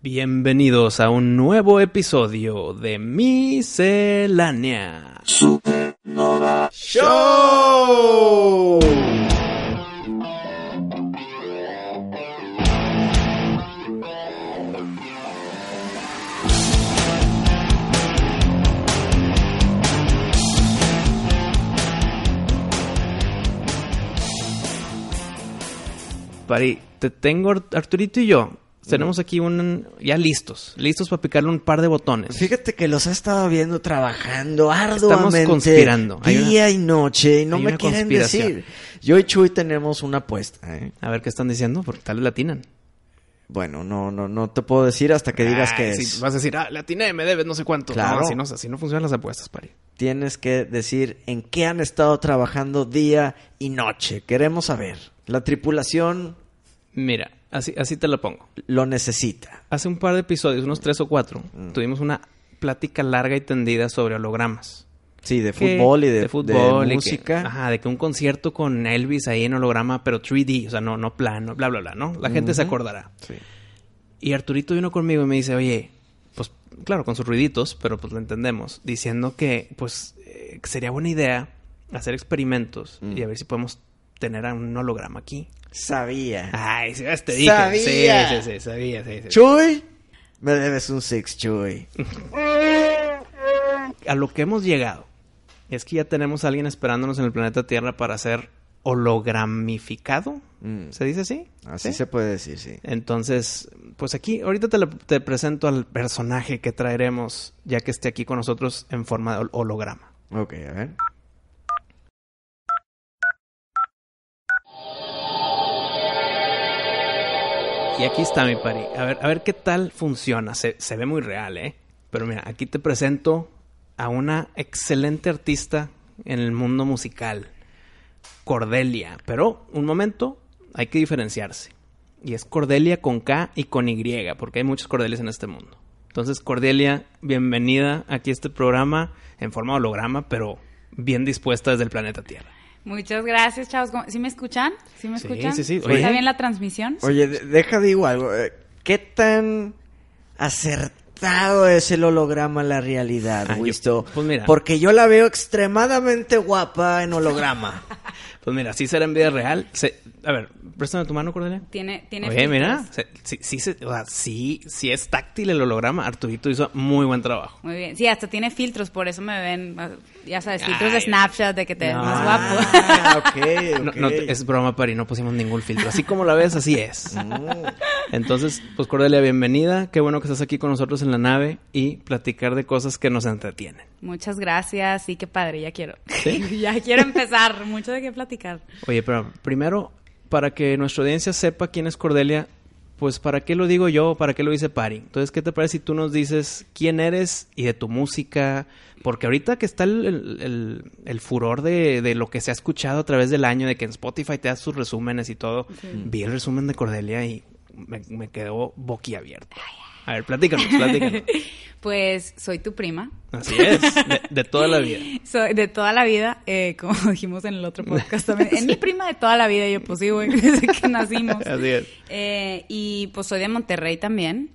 Bienvenidos a un nuevo episodio de Miscelánea Supernova Show. Pari, te tengo Arturito y yo. Tenemos aquí un ya listos, listos para picarle un par de botones. Fíjate que los he estado viendo trabajando arduamente. Estamos conspirando. Día una- y noche y no me quieren decir. Yo y Chuy tenemos una apuesta, ¿eh? A ver qué están diciendo, porque tal vez latinan. Bueno, no, no, no te puedo decir hasta que digas Ay, que sí, es. vas a decir, ah, latiné, me debes no sé cuánto. Claro. No, así no, así no funcionan las apuestas, Pari. Tienes que decir en qué han estado trabajando día y noche. Queremos saber. La tripulación Mira, así, así te la pongo. lo necesita. Hace un par de episodios, unos tres o cuatro, Mm. tuvimos una plática larga y tendida sobre hologramas. Sí, de Que- fútbol y de, de fútbol y que- música. ajá, de que un concierto con Elvis ahí en holograma, pero 3D, o sea, no, no plano, bla, bla, bla, ¿no? La gente se acordará. Sí. Y Arturito vino conmigo y me dice, oye, pues claro, con sus ruiditos, pero pues lo entendemos, diciendo que pues eh, sería buena idea hacer experimentos Mm. y a ver si podemos tener a un holograma aquí. Sabía. Ay, sí, te dije. Sabía. Sí, sí, sí, sabía, sí, sí. Chuy, me debes un six, Chuy. A lo que hemos llegado es que ya tenemos a alguien esperándonos en el planeta Tierra para ser hologramificado. Mm. ¿Se dice así? Así ¿Sí? se puede decir, sí. Entonces, pues aquí, ahorita te, te presento al personaje que traeremos ya que esté aquí con nosotros en forma de hol- holograma. Ok, a ver. Y aquí está mi pari. A ver, a ver qué tal funciona. Se, se ve muy real, ¿eh? Pero mira, aquí te presento a una excelente artista en el mundo musical. Cordelia. Pero, un momento, hay que diferenciarse. Y es Cordelia con K y con Y, porque hay muchos Cordelias en este mundo. Entonces, Cordelia, bienvenida aquí a este programa en forma holograma, pero bien dispuesta desde el planeta Tierra. Muchas gracias, chavos. ¿Cómo- ¿Sí me escuchan? ¿Sí me Sí, escuchan? sí, sí. ¿Está Oye. bien la transmisión? Oye, de- deja digo algo. eh, ¿Qué tan acertado es el holograma a la realidad, Ah, yo- pues mira. Porque yo la veo extremadamente guapa en holograma. Pues mira, sí será en vida real. Se- a ver, préstame tu mano, Cordelia. Tiene, tiene Oye, mira, se- sí, sí, se- o sea, sí, sí es táctil el holograma. Arturito hizo muy buen trabajo. Muy bien. Sí, hasta tiene filtros, por eso me ven, ah, ya sabes, filtros de. Snapchat de que te ves No. más guapo. Ah, ok, No, ok. no, es broma, Pari, no pusimos ningún filtro. Así como la ves, así es. Entonces, pues Cordelia, bienvenida. Qué bueno que estás aquí con nosotros en la nave y platicar de cosas que nos entretienen. Muchas gracias. Sí, qué padre, ya quiero. ¿Sí? ya quiero empezar. Mucho de qué platicar. Oye, pero primero, para que nuestra audiencia sepa quién es Cordelia, pues ¿para qué lo digo yo? ¿Para qué lo dice Pari? Entonces, ¿qué te parece si tú nos dices quién eres y de tu música? Porque ahorita que está el, el- el- el furor de, de lo que se ha escuchado a través del año, de que en Spotify te das sus resúmenes y todo, vi el resumen de Cordelia y me, me quedó boquiabierto. A ver, platícanos, platícanos. Pues soy tu prima. Así es, de, de toda la vida. Soy de toda la vida, eh, como dijimos en el otro podcast también. Es mi prima de toda la vida, yo pues sí, güey, desde que nacimos. Así es. Eh, y pues soy de Monterrey también.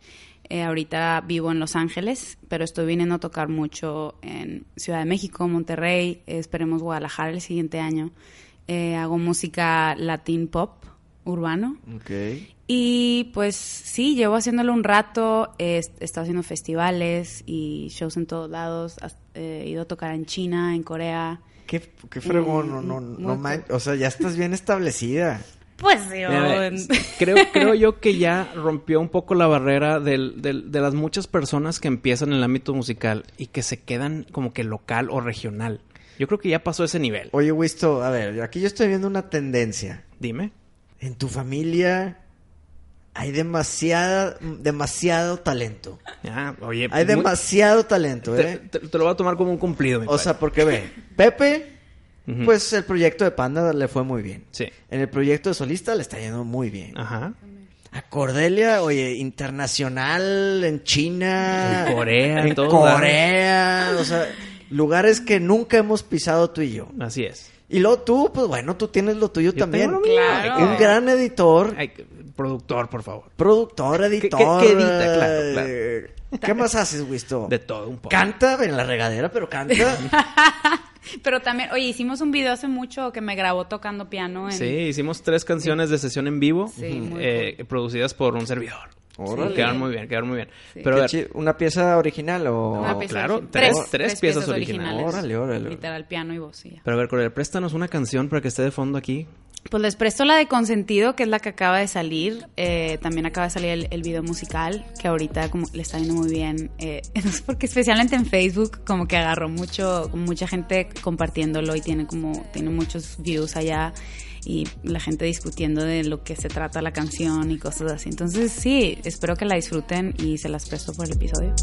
Eh, ahorita vivo en Los Ángeles, pero estoy viniendo a tocar mucho en Ciudad de México, Monterrey, esperemos Guadalajara el siguiente año. Eh, hago música latin pop, urbano. Ok. Y pues sí, llevo haciéndolo un rato, he, estado haciendo festivales y shows en todos lados, he ido a tocar en China, en Corea. Qué, qué fregón, Mm, no, no, muy no man- O sea, ya estás bien establecida. Pues en- creo, creo yo que ya rompió un poco la barrera del- del- de las muchas personas que empiezan en el ámbito musical y que se quedan como que local o regional. Yo creo que ya pasó ese nivel. Oye, Wisto, a ver, aquí yo estoy viendo una tendencia. Dime. En tu familia hay demasiada, demasiado talento. Ah, oye, Hay muy- demasiado talento, te, ¿eh? te- te lo voy a tomar como un cumplido, mi O padre. sea, porque ve, Pepe, pues el proyecto de Panda le fue muy bien. Sí. En el proyecto de solista le está yendo muy bien. Ajá. A Cordelia, oye, internacional, en China. En Corea, En todo Corea. O sea, lugares que nunca hemos pisado tú y yo. Así es. Y luego tú, pues bueno, tú tienes lo tuyo Yo también. tengo lo mío. Claro. Un gran editor, productor, por favor. productor, qué- editor. qué edita? Claro, claro. eh, ¿Qué más haces, Wisto? De todo un poco. Canta en la regadera, pero canta. Pero también, oye, hicimos un video hace mucho que me grabó tocando piano en... Sí, hicimos tres canciones de sesión en vivo, Sí, eh, producidas por un servidor. Órale. Quedaron muy bien, quedaron muy bien. Sí. Pero a ver, ¿Una pieza original o...? Una pieza claro, original. tres- tres piezas originales. Órale, órale. Literal, piano y voz, sí, ya. pero a ver, Corel, préstanos una canción para que esté de fondo aquí. Pues les presto la de Consentido, que es la que acaba de salir. Eh, también acaba de salir el, video musical, que ahorita como le está yendo muy bien. Eh, sé porque especialmente en Facebook como que agarró mucho, mucha gente compartiéndolo y tiene como, tiene muchos views allá y la gente discutiendo de lo que se trata la canción y cosas así. Entonces sí, espero que la disfruten y se las presto por el episodio.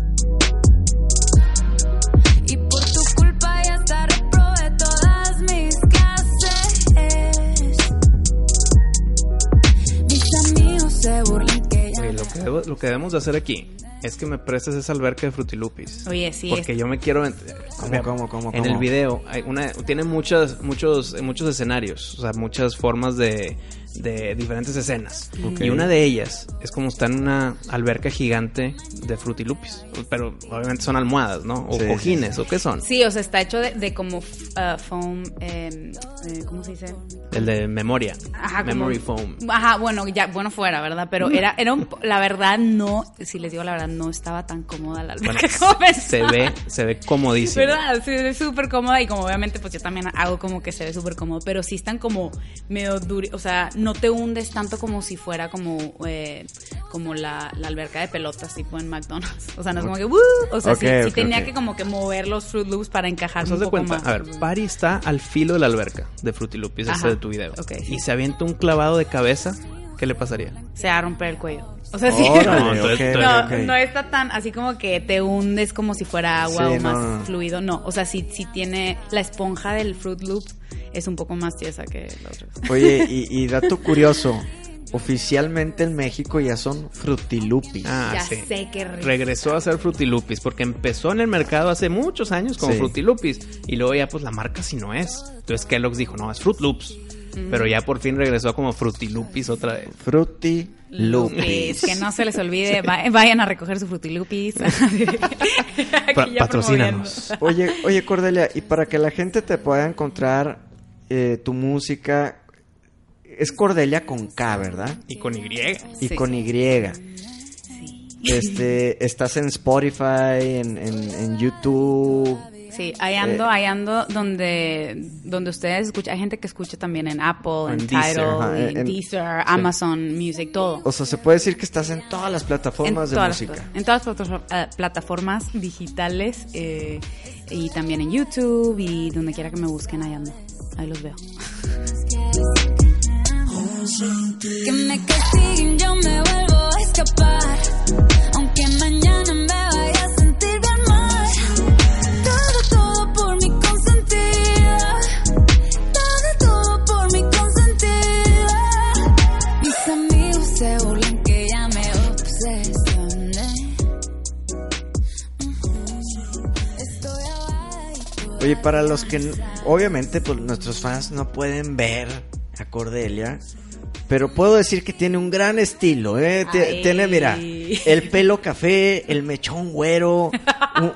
Se burlan que ya Oye, lo que, debo- lo que debemos de hacer aquí es que me prestes esa alberca de frutilupis. Oye, sí, Porque es- yo me quiero... en- ¿Cómo, cómo, cómo, En el video hay una, tiene muchas, muchos, muchos escenarios, o sea, muchas formas de, de diferentes escenas. Ok. Y una de ellas es como está en una alberca gigante de frutilupis. Pero obviamente son almohadas, ¿no? O Sí, cojines, ¿o qué son? Sí, o sea, está hecho de, de como uh, foam, eh, eh, ¿cómo se dice? El de memoria. Ajá, como- Memory foam. Ajá, bueno, ya, bueno fuera, ¿verdad? Pero era, era un, la verdad no, si les digo la verdad, no estaba tan cómoda la Bueno, alberca como se pensaba. ve, se ve comodísimo. ¿Verdad? Sí, es súper cómoda y como obviamente pues yo también hago como que se ve súper cómodo, pero sí están como medio duri, o sea, no te hundes tanto como si fuera como eh, como la, la alberca de pelotas tipo en McDonald's. O sea, no es como que ¡woo! O sea, sí, Ok, sí tenía que como que mover los Fruit Loops para encajar Pues un poco cuenta, más. a ver, Pari está al filo de la alberca de Frutilupis, ese Ajá, de tu video. Y se avienta un clavado de cabeza, ¿qué le pasaría? Se va a romper el cuello. O sea, sí. Órale, No, entonces- ok, No, no está tan así como que te hundes como si fuera agua Sí, o más no, no. fluido. No, o sea, sí, sí tiene la esponja del Fruit Loop es un poco más tiesa que la otra. Oye, y, y dato curioso, oficialmente en México ya son frutilupis. Ah, ya sí. sé qué rico. Regresó a ser Frutilupis porque empezó en el mercado hace muchos años con Sí. Frutilupis y luego ya pues la marca si no es. Entonces Kellogg's dijo, no, es Fruit Loops. Pero ya por fin regresó como Frutilupis otra vez. Lupis, Frutilupis. que no se les olvide, va- vayan a recoger su frutilupis. Patrocínanos. Oye, oye Cordelia, y para que la gente te pueda encontrar eh, tu música, es Cordelia con K, ¿verdad? Y con Y. Y Sí. con Y. Sí. Este, estás en Spotify, en, en, en YouTube. Sí, ahí ando, Eh. ahí ando donde, donde ustedes escuchan. Hay gente que escucha también en Apple, en, En Deezer, Tidal, ajá, en, en- Deezer, Amazon Music, todo. O sea, se puede decir que estás en todas las en plataformas de las, música. en todas las eh, plataformas digitales eh, y también en YouTube y donde quiera que me busquen, ahí ando. Ahí los veo. Que me castiguen, yo me vuelvo a escapar. Oye, para los que obviamente pues nuestros fans no pueden ver a Cordelia, pero puedo decir que tiene un gran estilo, ¿eh? Tiene, mira, el pelo café, el mechón güero,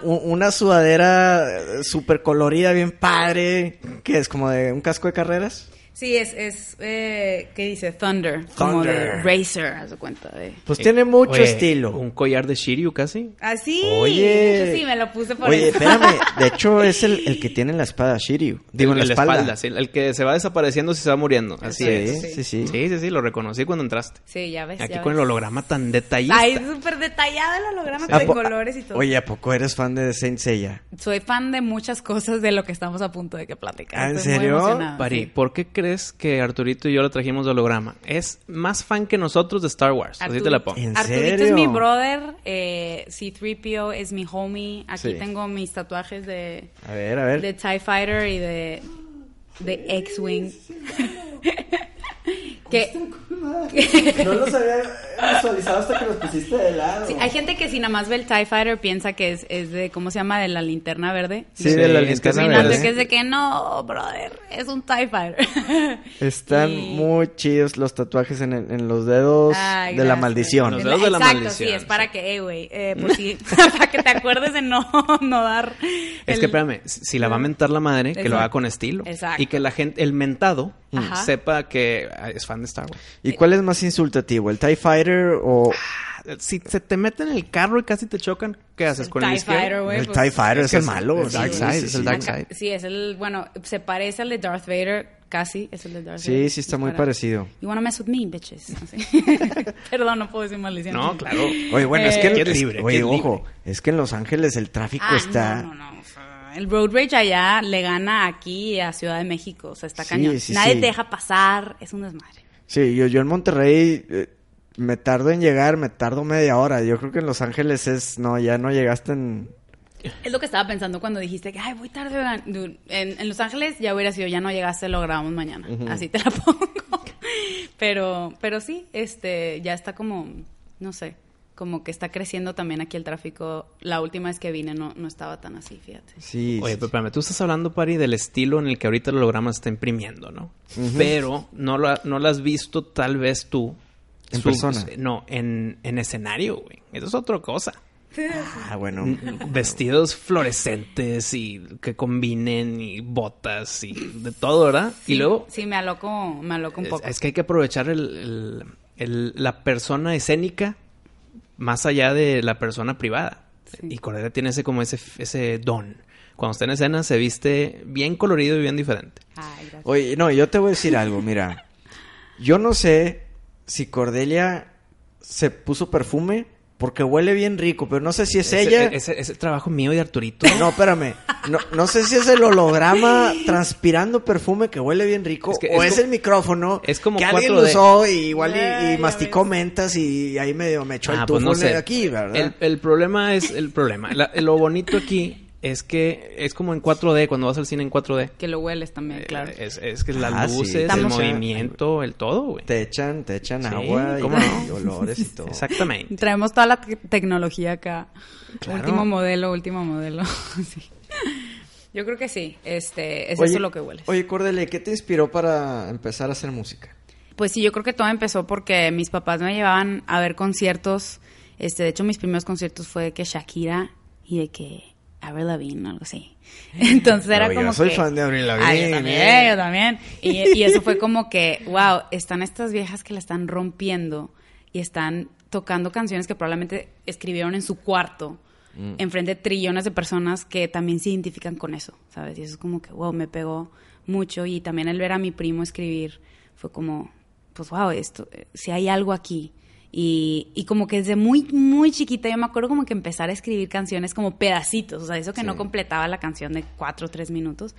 una sudadera eh, súper colorida, bien padre, que es como de un casco de carreras. Sí, es, es eh, ¿qué dice? Thunder. Como de. Racer, haz de cuenta de... Pues tiene mucho Oye, estilo. Un collar de Shiryu casi. Ah, sí. Oye. de hecho, sí, me lo puse por Oye, eso. espérame, de hecho es el, el que tiene la espada Shiryu. Digo, en la, espalda. sí, el que se va desapareciendo si se va muriendo. Así Sí, es. sí, sí. Sí, sí, sí, lo reconocí cuando entraste. Sí, ya ves. Aquí ya con el holograma tan detallista. Ay, súper detallado el holograma ¿A con po- colores y todo. Oye, ¿a poco eres fan de Saint Seiya? Soy fan de muchas cosas de lo que estamos a punto de que platicar. ¿Ah, en Estoy muy serio? emocionada, Pari, sí. ¿por qué crees crees que Arturito y yo lo trajimos de holograma? Es más fan que nosotros de Star Wars. Así te la pongo. ¿En Arturito es serio? mi brother, eh, C-3PO es mi homie. Aquí Sí. tengo mis tatuajes de, A ver, a ver. de TIE Fighter y de, de X-Wing. que No los había visualizado hasta que los pusiste de lado. sí, hay gente que si nada más ve el TIE Fighter piensa que es, es de, ¿cómo se llama? De la linterna verde. Sí, de la linterna verde. que es de que no, brother, es un TIE Fighter. Están Y- muy chidos los tatuajes en, el- en los dedos Ay, de la maldición. Los dedos de la Exacto, maldición, sí, es para que, eh, güey, eh, pues sí, para que te acuerdes de no, no dar. Es el- que espérame, si la va a mentar la madre, que lo haga con estilo. Exacto. Y que la gente, el mentado, Ajá. sepa que ah, es fan de Star Wars. ¿Y cuál es más insultativo? ¿El TIE Fighter o Si se te meten en el carro y casi te chocan, ¿qué haces con el TIE izquierdo? Fighter, el pues, TIE Fighter? es el malo. es Dark sí, Side, sí, es el sí. Dark Side. Sí, es el, bueno, se parece al de Darth Vader, casi, es el de Darth Sí, Vader. sí está Es muy para- parecido. You wanna mess with me, bitches. Perdón, no puedo decir maldición. No, claro. Oye, bueno, es Eh, que... que es es- libre, oye, libre. ojo, es que en Los Ángeles el tráfico Ah, está... no, no, no. El road rage allá le gana aquí a Ciudad de México. O sea, está Sí, cañón. sí, Nadie sí. te deja pasar. Es un desmadre. Sí, yo, yo en Monterrey eh, me tardo en llegar, me tardo media hora. Yo creo que en Los Ángeles es... No, ya no llegaste en... Es lo que estaba pensando cuando dijiste que, ay, voy tarde. oigan". Dude, En, en Los Ángeles ya hubiera sido, ya no llegaste, lo grabamos mañana. Así te la pongo. pero, pero sí, este, ya está como, no sé, como que está creciendo también aquí el tráfico. La última vez que vine no, no estaba tan así, fíjate. Sí, Oye, sí, pero espérame, tú estás hablando, Pari, del estilo en el que ahorita el holograma está imprimiendo, ¿no? Pero no lo, ha- no lo has visto tal vez tú. ¿En persona? No, en, en escenario, güey. Eso es otra cosa. Ah, bueno. Vestidos fluorescentes y que combinen y botas y de todo, ¿verdad? Sí, y luego... Sí, me aloco, me aloco un es, poco. es que hay que aprovechar el, el- el- la persona escénica más allá de la persona privada. Sí. Y Cordelia tiene ese como ese, ese don. Cuando está en escena se viste bien colorido y bien diferente. Ay, gracias. Oye, no, yo te voy a decir algo, mira. Yo no sé si Cordelia se puso perfume porque huele bien rico, pero no sé si es Ese- ella. Ese, ese trabajo mío y de Arturito. No, espérame. No, no sé si es el holograma transpirando perfume que huele bien rico Es que o es es, como- el micrófono es como que alguien 4D. lo usó y igual y- masticó ves. mentas y ahí medio me echó el Ah, tufo pues no sé. de aquí, ¿verdad? El, el problema es el problema. La- lo bonito aquí es que es como en 4D, cuando vas al cine en 4D. Que lo hueles también, Eh, claro. Es, es que las Ah, sí. luces, el Estamos- movimiento, el todo, güey. Te echan, te echan Sí, agua y, ¿cómo no? y olores y todo. Exactamente. Traemos toda la te- tecnología acá. Claro. Último modelo, último modelo. Sí. Yo creo que sí. Este, es Oye, eso lo que hueles. Oye, Cordelia, ¿qué te inspiró para empezar a hacer música? Pues sí, yo creo que todo empezó porque mis papás me llevaban a ver conciertos. Este, de hecho, mis primeros conciertos fue de que Shakira y de que Avril Lavigne, algo así. Entonces era Pero yo como soy que- fan de Avril Ah, Lavigne, yo también, eh. yo también. Y, y eso fue como que, wow, están estas viejas que la están rompiendo y están tocando canciones que probablemente escribieron en su cuarto, Mm. enfrente de trillones de personas que también se identifican con eso, ¿sabes? Y eso es como que, wow, me pegó mucho. Y también el ver a mi primo escribir fue como, pues, wow, esto, eh, si hay algo aquí. Y, y como que desde muy, muy chiquita yo me acuerdo como que empezar a escribir canciones como pedacitos, o sea, eso que no completaba la canción de cuatro o tres minutos.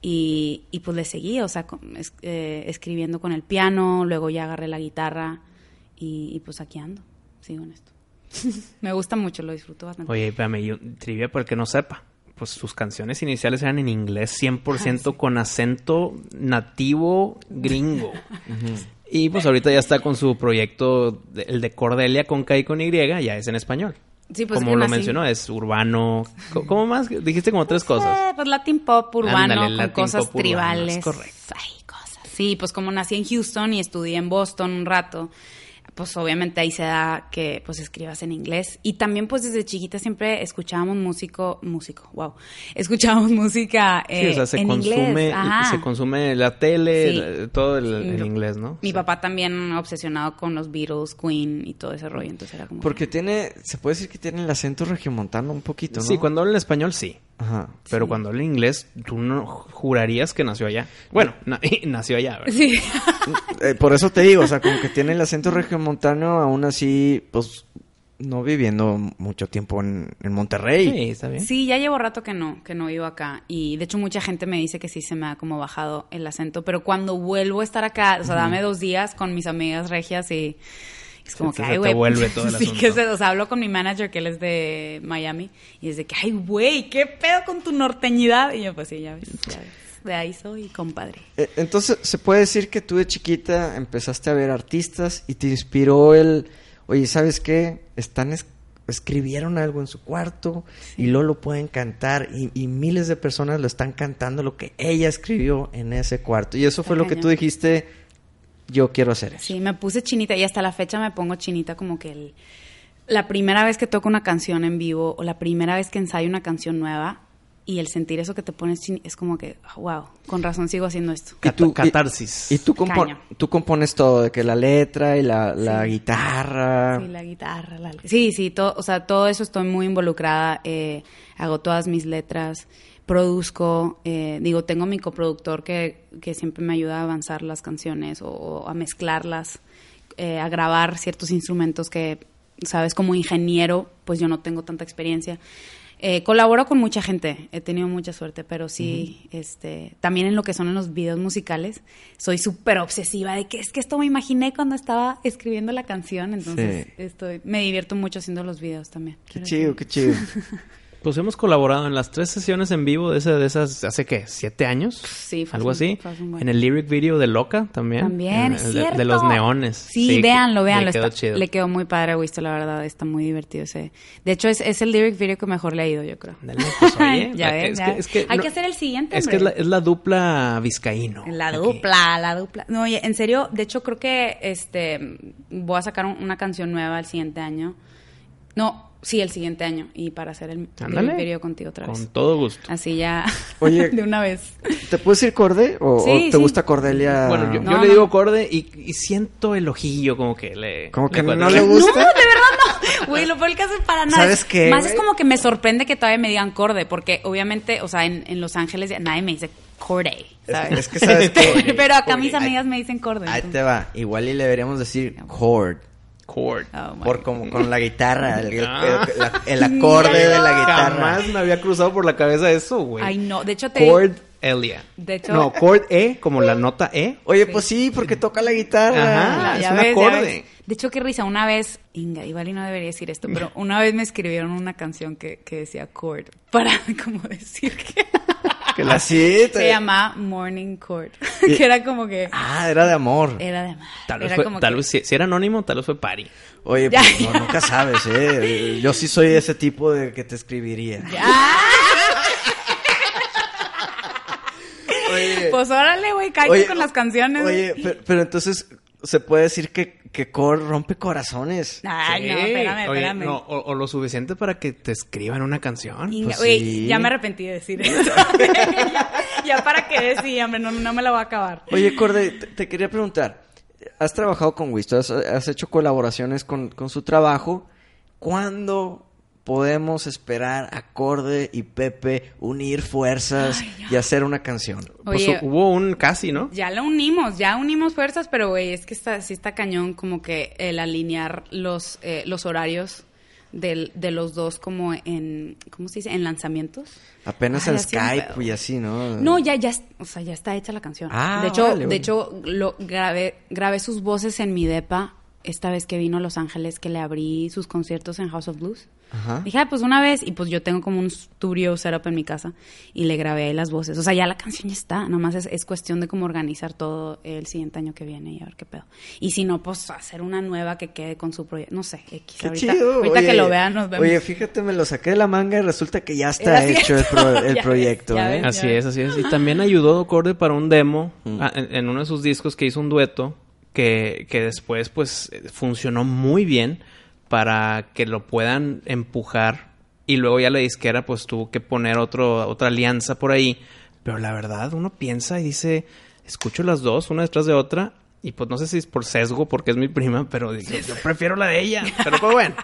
Y, y pues le seguí, o sea, con- es- eh, escribiendo con el piano, luego ya agarré la guitarra y, y pues aquí ando, sigo en esto. me gusta mucho, lo disfruto bastante. Oye, espérame, yo, trivia para el que no sepa. Pues sus canciones iniciales eran en inglés 100% con acento nativo gringo. Y pues ahorita ya está con su proyecto, el de Cordelia con K y con Y, ya es en español. Sí, pues, como lo mencionó, es urbano. ¿Cómo más? Dijiste como tres cosas. Eh, pues Latin pop urbano Ándale, con Latin cosas pop tribales. es correcto. Ay, cosas. Sí, pues como nací en Houston y estudié en Boston un rato, pues obviamente ahí se da que pues escribas en inglés. Y también pues desde chiquita siempre escuchábamos músico, músico, wow. Escuchábamos música Sí, eh, o sea, se en consume, inglés. Ajá. se consume la tele, Sí. el- todo el, inglés, ¿no? Mi Sí. papá también obsesionado con los Beatles, Queen y todo ese rollo, entonces era como... Porque tiene, se puede decir que tiene el acento regiomontano un poquito, ¿no? Sí, cuando habla en español sí. Ajá. Pero Sí. cuando habla inglés, tú no jurarías que nació allá. Bueno, na- nació allá, ¿verdad? Sí. Eh, por eso te digo, o sea, como que tiene el acento regiomontano, aún así, pues, no viviendo mucho tiempo en, en Monterrey. Sí, está bien. Sí, ya llevo rato que no, que no vivo acá. Y de hecho mucha gente me dice que sí se me ha como bajado el acento. Pero cuando vuelvo a estar acá, o sea, dame dos días con mis amigas regias y es como que, se ay, te güey. vuelve todo el sí, asunto. que se, o sea, hablo con mi manager que él es de Miami y es de que, ay, güey, ¿qué pedo con tu norteñidad? Y yo, pues sí, ya ves, ya ves. De ahí soy, compadre. Eh, Entonces, se puede decir que tú de chiquita empezaste a ver artistas y te inspiró el, oye, ¿sabes qué? Están es- escribieron algo en su cuarto y luego lo pueden cantar y, y miles de personas lo están cantando lo que ella escribió en ese cuarto. Y eso Está fue lo que tú dijiste, yo quiero hacer eso. Sí, me puse chinita y hasta la fecha me pongo chinita como que el- la primera vez que toco una canción en vivo o la primera vez que ensayo una canción nueva y el sentir eso que te pones chin es como que, wow, con razón sigo haciendo esto. Cata- catarsis. Y, tú, compo- Caño. tú compones todo, de que la letra y la, la Sí. guitarra. Sí, la guitarra, la... Sí, sí, todo, o sea, todo eso estoy muy involucrada. eh, hago todas mis letras, produzco, eh, digo, tengo mi coproductor que, que siempre me ayuda a avanzar las canciones o, o a mezclarlas, eh, a grabar ciertos instrumentos que, sabes, como ingeniero, pues yo no tengo tanta experiencia. Eh, colaboro con mucha gente, he tenido mucha suerte, pero sí, este, también en lo que son en los videos musicales, soy súper obsesiva de que es que esto me imaginé cuando estaba escribiendo la canción, entonces Sí. estoy, me divierto mucho haciendo los videos también. Qué chido, qué chido. Pues hemos colaborado en las tres sesiones en vivo de, esa- de esas, ¿hace qué? ¿Siete años? Sí, fue Algo un- así. fue hace un buen. En el lyric video de Loca también. También, En- es de, cierto. de los neones. Sí, que- véanlo, le véanlo. quedó está- chido. le quedó muy padre a Wisto, la verdad. Está muy divertido ese. De hecho, es, es el lyric video que mejor le ha ido, yo creo. Pues, oye, ya es ya que- ves. es que Hay no- que hacer el siguiente, Es que es la, es la dupla vizcaíno. La aquí. dupla, la dupla. No, oye, en serio, de hecho creo que este voy a sacar un- una canción nueva el siguiente año. No, sí, el siguiente año. Y para hacer el, el contigo otra vez. Con todo gusto. Así ya, Oye. de una vez. ¿Te puedes ir Corde? ¿O, Sí, o te sí. gusta Cordelia? Bueno, yo, No, yo le no. digo corde y, y siento el ojillo como que le... Como que le no le No, gusta. de verdad no. Güey, lo peor que hace para nada. ¿Sabes qué, Más es como que me sorprende que todavía me digan corde, porque obviamente, o sea, en, en Los Ángeles nadie me dice corde, ¿sabes? Es que sabes? Pero acá mis amigas me dicen corde. Ahí entonces- te va. Igual y le deberíamos decir chord. Chord. Oh, Por como con la guitarra, el, el- Ah. la- el acorde de la guitarra. Jamás me había cruzado por la cabeza eso, güey. Ay, no. De hecho, te. Chord Elia. De hecho- No, chord E, como la nota E. Oye, pues sí, porque toca la guitarra. Ajá. Ya es un ves, acorde. De hecho, qué risa. Una vez, Inga, igual y no debería decir esto, pero una vez me escribieron una canción que, que decía chord. Para como decir que. Que la sí. te- Se llamaba Morning. Y- que era como que. Ah, era de amor. Era de amar. Tal vez, Era fue, como tal que- vez si, si era anónimo, tal vez fue Pari. Oye, Ya, pues no, ya. nunca sabes, ¿eh? Yo sí soy ese tipo de que te escribiría. ¡Ah! Oye, Pues órale, güey, cállate oye, con las canciones. Oye, pero, pero entonces se puede decir que, que Core rompe corazones. Ay, no, espérame, Oye, espérame. no, o, o lo suficiente para que te escriban una canción. Inga- pues güey, sí. ya me arrepentí de decir eso. ya, ya para qué decir, hombre, no, no me la voy a acabar. Oye, Corde, te, te quería preguntar. Has trabajado con Wisto, has, has hecho colaboraciones con, con su trabajo. ¿Cuándo podemos esperar a Corde y Pepe unir fuerzas y hacer una canción? Pues hubo un casi, ¿no? Ya lo unimos, ya unimos fuerzas, pero güey, es que está, sí está cañón como que el alinear los, eh, los horarios del- de los dos como en, ¿cómo se dice? En lanzamientos. Apenas Ay, en un Skype y así, ¿no? No, ya, ya, o sea, ya está hecha la canción. Ah, de hecho, órale, de hecho, lo grabé, grabé sus voces en mi depa esta vez que vino a Los Ángeles, que le abrí sus conciertos en House of Blues. Ajá. Dije, ah, pues una vez, y pues yo tengo como un studio setup en mi casa, y le grabé ahí las voces. O sea, ya la canción ya está, nomás es, es cuestión de cómo organizar todo el siguiente año que viene y a ver qué pedo. Y si no, pues hacer una nueva que quede con su proyecto, no sé, X. Qué ahorita chido. ahorita Oye, que lo vean nos vemos. Oye, fíjate, me lo saqué de la manga y resulta que ya está hecho el, cierto. pro- el Ya ves, proyecto, ya ¿eh? ves. Así es, así es. Y también ayudó Corde para un demo ah, en, en uno de sus discos que hizo un dueto que, que después pues funcionó muy bien para que lo puedan empujar y luego ya la disquera pues tuvo que poner otro, otra alianza por ahí. Pero la verdad uno piensa y dice, escucho las dos una detrás de otra y pues no sé si es por sesgo porque es mi prima, pero digo, yo prefiero la de ella. Pero pues bueno.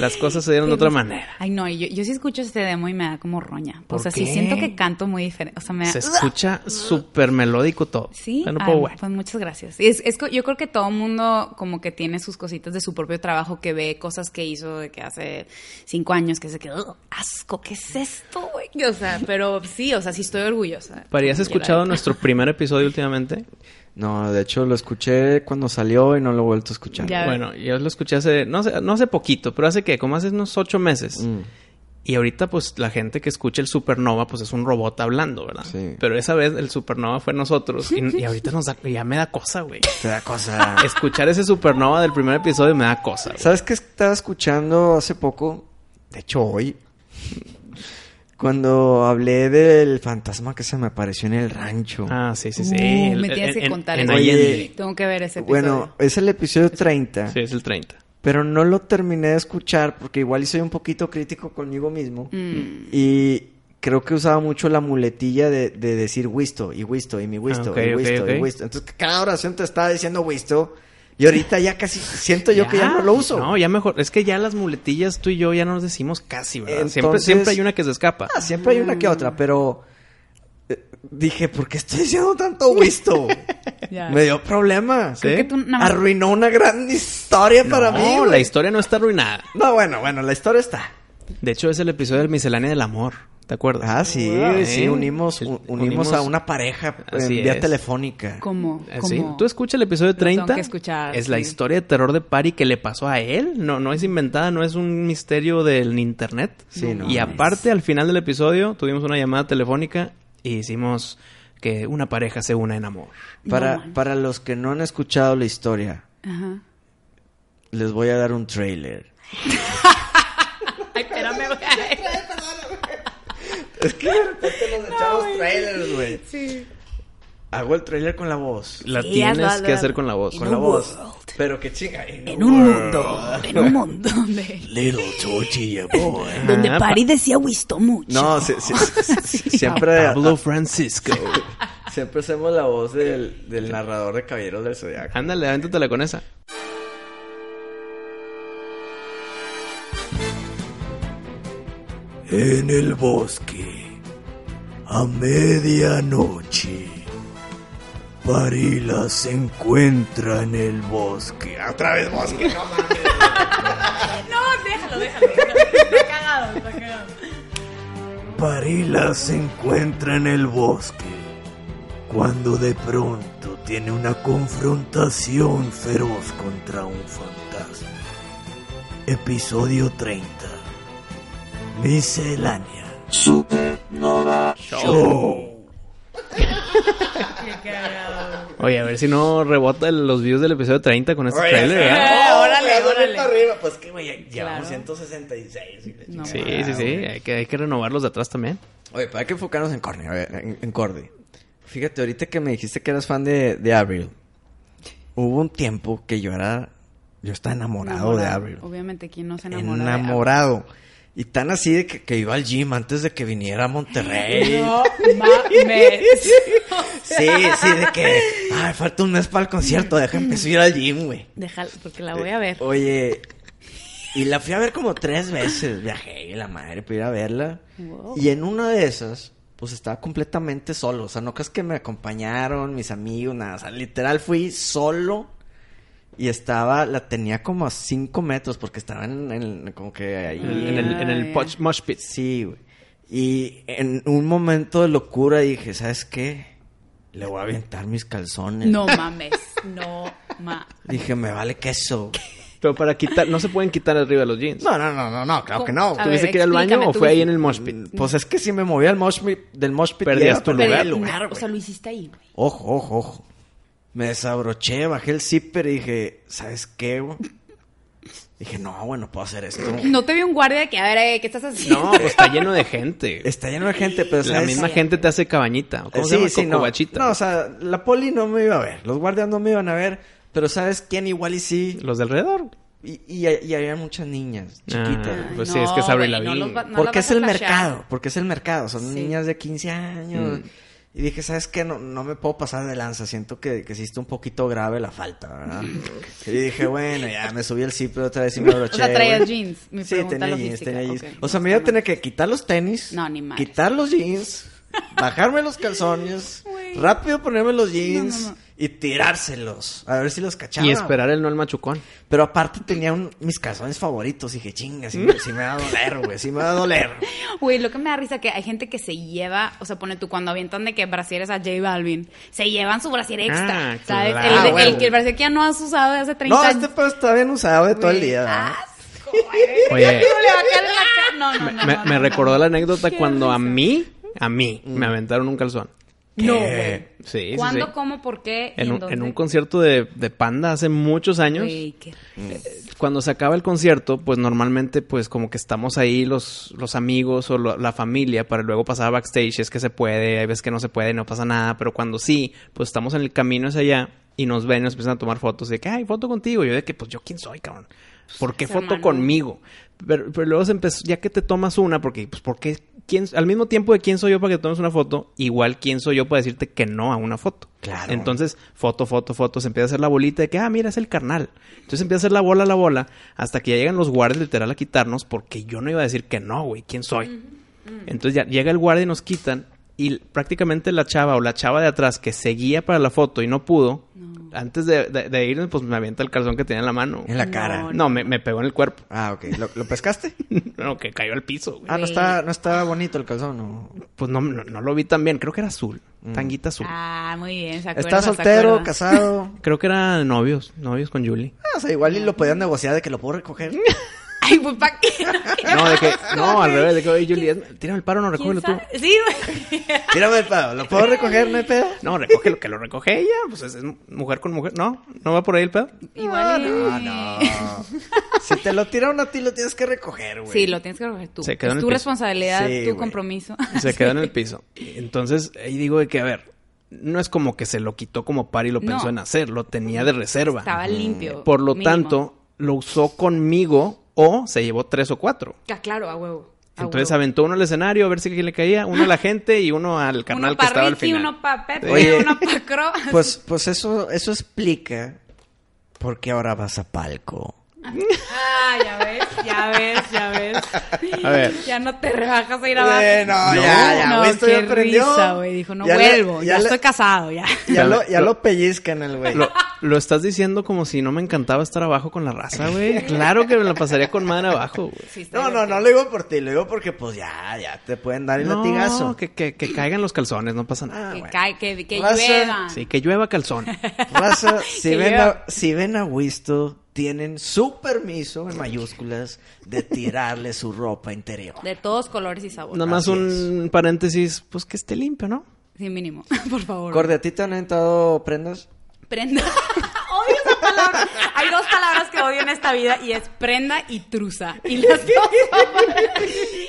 Las cosas se dieron de otra manera. Ay, no, yo, yo sí escucho este demo y me da como roña. O ¿Por sea, siento que canto muy diferente. O sea, me da... Se escucha súper melódico todo. Sí, Bueno, Ah, pues bueno. pues muchas gracias. Es, es yo creo que todo mundo como que tiene sus cositas de su propio trabajo, que ve cosas que hizo de que hace cinco años, que se quedó, asco, ¿qué es esto, güey? O sea, pero sí, o sea, sí estoy orgullosa. ¿has escuchado nuestro primer episodio últimamente? No, de hecho lo escuché cuando salió y no lo he vuelto a escuchar. Ya. Bueno, yo lo escuché hace, no sé, no hace poquito, pero hace que, como hace unos ocho meses. Mm. Y ahorita, pues, la gente que escucha el Supernova, pues, es un robot hablando, ¿verdad? Sí. Pero esa vez el Supernova fue nosotros. Y, y ahorita nos da, ya me da cosa, güey. Te da cosa. Escuchar ese Supernova del primer episodio me da cosa, güey. ¿Sabes qué estaba escuchando hace poco? De hecho, hoy. Cuando hablé del fantasma que se me apareció en el rancho. Ah, sí, sí, sí. Uh, El- me tienes en- que contar en eso. Tengo que ver ese episodio. bueno, es el episodio 30. Sí, es el 30. Pero no lo terminé de escuchar porque igual soy un poquito crítico conmigo mismo. Mm. Y creo que usaba mucho la muletilla de, de decir Wisto y Wisto y mi Wisto Ah, ok, y ok, Wisto ok. y Wisto. Entonces cada oración te estaba diciendo Wisto. Y ahorita ya casi siento yo que ya no lo uso. No, ya mejor. Es que ya las muletillas tú y yo ya nos decimos casi, ¿verdad? siempre, Entonces- siempre hay una que se escapa. Ah, siempre hay una que otra, pero eh, dije, ¿por qué estoy diciendo tanto Wisto? Ya. Me dio problemas. Creo que tú Arruinó una gran historia para mí. No, la historia no está arruinada. No, bueno, bueno, la historia está. De hecho, es el episodio del misceláneo del amor. ¿Te acuerdas? Ah, sí, Wow. sí, ¿Eh? unimos, un- unimos, a una pareja en vía es. telefónica. ¿Cómo? Eh, ¿Cómo? sí. Tú escuchas el episodio Lo tengo 30. que escuchar, es la historia de terror de Pari que le pasó a él. No, no es inventada, no es un misterio del internet. Sí, no y aparte, al final del episodio, tuvimos una llamada telefónica y hicimos que una pareja se una en amor. Para, No, para los que no han escuchado la historia, Ajá. les voy a dar un trailer. Ay, espérame, güey. Es que de repente nos echamos trailers, güey. Sí. Hago el trailer con la voz. La Sí, tienes que hacer con la voz. Con la voz. Pero que chinga. En un mundo, en un mundo donde, Little tortilla boy. donde Ah, Pari decía Wisto mucho. No, sí, sí, sí, sí, siempre, Pablo Francisco. siempre hacemos la voz del, del narrador de Caballeros del Zodiaco. Ándale, avéntatela con esa. En el bosque, a medianoche, Parila se encuentra en el bosque. Otra vez bosque, no mames. No, déjalo, déjalo. Está cagado, está cagado. Parila se encuentra en el bosque cuando de pronto tiene una confrontación feroz contra un fantasma. Episodio 30. Miscelánea. Supernova Show. Qué cagado. Oye, a ver si no rebota el- los views del episodio 30 con este trailer, ¿eh? Eh, órale, me duele órale. para arriba. Pues que, güey, ya llevamos Claro. 166. No. Sí, sí, sí. Hay que, hay que renovar los de atrás también. Oye, pero hay que enfocarnos en Corny, a ver, en, en Cordy. Fíjate, ahorita que me dijiste que eras fan de, de Avril, hubo un tiempo que yo era... Yo estaba enamorado, de Avril. Obviamente, ¿quién no se enamora de Enamorado. Y tan así de que, que iba al gym antes de que viniera a Monterrey. No mames. Sí, sí, de que... Ay, falta un mes para el concierto, deja empezar a ir al gym, güey. Déjalo, porque la voy a ver. Oye, y la fui a ver como tres veces. Viajé, la madre, para ir a verla. Wow. Y en una de esas, pues estaba completamente solo. O sea, no crees que me acompañaron mis amigos, nada. O sea, literal fui solo. Y estaba, la tenía como a cinco metros porque estaba en, en- como que ahí. En el, en el mosh pit. Sí, güey. Y en un momento de locura dije, ¿sabes qué? Le voy a aventar mis calzones. No mames. No mames. Dije, me vale queso. Pero para quitar, no se pueden quitar arriba de los jeans. No, no, no, no, no, claro que no. A ¿Tuviste ver, que ir al baño o fue ahí en el mosh pit? Pues es que si me movía al mosh pit, del mosh pit Perdías tu lugar. lugar, o sea, lo hiciste ahí, güey. Ojo, ojo, ojo. Me desabroché, bajé el zipper y dije, ¿sabes qué, güey? Dije, no, güey, no puedo hacer esto. No te vi un guardia que, a ver, eh, ¿qué estás haciendo? No, pues está lleno de gente. Está lleno de gente, pero La ¿sabes? misma gente te hace cabañita. ¿o ¿Cómo Eh, se llama? sí, sí, no. No, o sea, la poli no me iba a ver. Los guardias no me iban a ver. Pero ¿sabes quién igual y sí? Los de alrededor. Y, y, y había muchas niñas chiquitas. Ah, pues sí, es que es Avril no Lavigne. va- no porque es el mercado, porque es el mercado. Son Sí. niñas de 15 años. Y dije, ¿sabes qué? No, no me puedo pasar de lanza. Siento que, que está un poquito grave la falta, ¿verdad? y dije, bueno, ya me subí el zipper otra vez y me abroché. O sea, traías jeans. Mi sí, tenía jeans, tenía jeans. O sea, me iba a tener que quitar los tenis. No, ni. Quitar los jeans. Bajarme los calzones. Rápido ponerme los jeans. No, no, no. Y tirárselos. A ver si los cachaba. Y esperar el no al machucón. Pero aparte tenía un- mis calzones favoritos. Y dije, chinga, sí, me- sí me va a doler, güey. Sí me va a doler. Güey, lo que me da risa que hay gente que se lleva, o sea, pone tú cuando avientan de que brasieres a J Balvin, se llevan su brasier extra, Ah, ¿sabes? claro. El, de- Ah, el que el brasier que ya no has usado de hace 30 No, años. este pedo está bien usado de todo el día. ¿verdad? asco, güey. Oye. No, no, Me, no, me- no, me no, recordó no. la anécdota cuando a mí, a mí, me aventaron un calzón. No, güey. Sí, ¿Cuándo, sí. cómo, por qué? y En un, dónde? en un concierto de, de Panda hace muchos años. Güey, qué- Cuando se acaba el concierto, pues normalmente pues como que estamos ahí los, los amigos o lo- la familia para luego pasar a backstage. Es que se puede, hay veces que no se puede, no pasa nada. Pero cuando sí, pues estamos en el camino hacia allá y nos ven y nos empiezan a tomar fotos. De que, ay, foto contigo. Y yo de que, pues yo quién soy, cabrón. ¿Por qué foto Hermano. conmigo? Pero, pero luego se empezó, ya que te tomas una, porque, pues, ¿por qué? ¿Quién, al mismo tiempo de quién soy yo para que tomes una foto, igual quién soy yo para decirte que no a una foto. Claro. Entonces, foto, foto, foto, se empieza a hacer la bolita de que, ah, mira, es el carnal. Entonces empieza a hacer la bola, la bola, hasta que ya llegan los guardias literal a quitarnos, porque yo no iba a decir que no, güey, ¿quién soy? Entonces ya llega el guardia y nos quitan, y prácticamente la chava o la chava de atrás que seguía para la foto y no pudo, antes de, de, de irme, pues me avienta el calzón que tenía en la mano. En la cara. No, me, me pegó en el cuerpo. Ah, ok. ¿Lo, lo pescaste? no, que cayó al piso, güey. Ah, no está, no está bonito el calzón. ¿no? Pues no, no, no lo vi tan bien. Creo que era azul. Tanguita azul. Ah, muy bien, se acuerda, ¿Está soltero, casado? Creo que era novios. Novios con Julie. Ah, o sea, igual y lo podían negociar de que lo puedo recoger. Ay, pues, ¿para qué? No, de que... No, al revés. De que, oye, Julie, tírame el paro, no, recógelo tú. Sí, güey. Tírame el pedo. ¿Lo puedo recoger? ¿No hay pedo? No, recoge lo que lo recoge ella. Pues es, es mujer con mujer. No, no va por ahí el pedo. Igual. y- No, no. Si te lo tiraron a ti, lo tienes que recoger, güey. Sí, lo tienes que recoger tú. Se quedó en es el tu piso. responsabilidad, Sí, tu güey. compromiso. Se quedó en el piso. Entonces, ahí digo de que, a ver, no es como que se lo quitó como par y lo pensó No. en hacer. Lo tenía de reserva. Estaba limpio. Por lo mínimo. tanto, lo usó conmigo o se llevó tres o cuatro. Ah, claro, a huevo. a Entonces huevo. aventó uno al escenario a ver si le caía, uno a la gente y uno al carnal uno que estaba para al final. uno para Pepe, Oye, uno para Cro. Pues, pues eso, eso explica por qué ahora vas a palco. Ah, ya ves, ya ves, ya ves. A ver. Ya no te rebajas a ir abajo. Eh, no, No, ya, ya, no, güey, esto qué ya aprendió. risa, güey. Dijo, no Ya le- vuelvo, ya, le- estoy casado, ya. Ya lo, ya Lo- lo pellizcan el güey. Lo, lo estás diciendo como si no me encantaba estar abajo con la raza, güey. Claro que me la pasaría con madre abajo, güey. Sí, No, no, no lo digo por ti, lo digo porque pues ya, ya te pueden dar el No, latigazo. que, que, que caigan los calzones, no pasa nada. Que cae, que, que Raza, llueva. Sí, que llueva calzón. Raza, si ven, a, si ven a Wisto, tienen su permiso, en mayúsculas, de tirarle su ropa interior. De todos colores y sabores. Nada más Así un paréntesis, pues que esté limpio, ¿no? Sí, mínimo. Por favor. Corde, ¿a ti te han entrado prendas? Prenda. Hay dos palabras que odio en esta vida y es prenda y truza. Y las dos,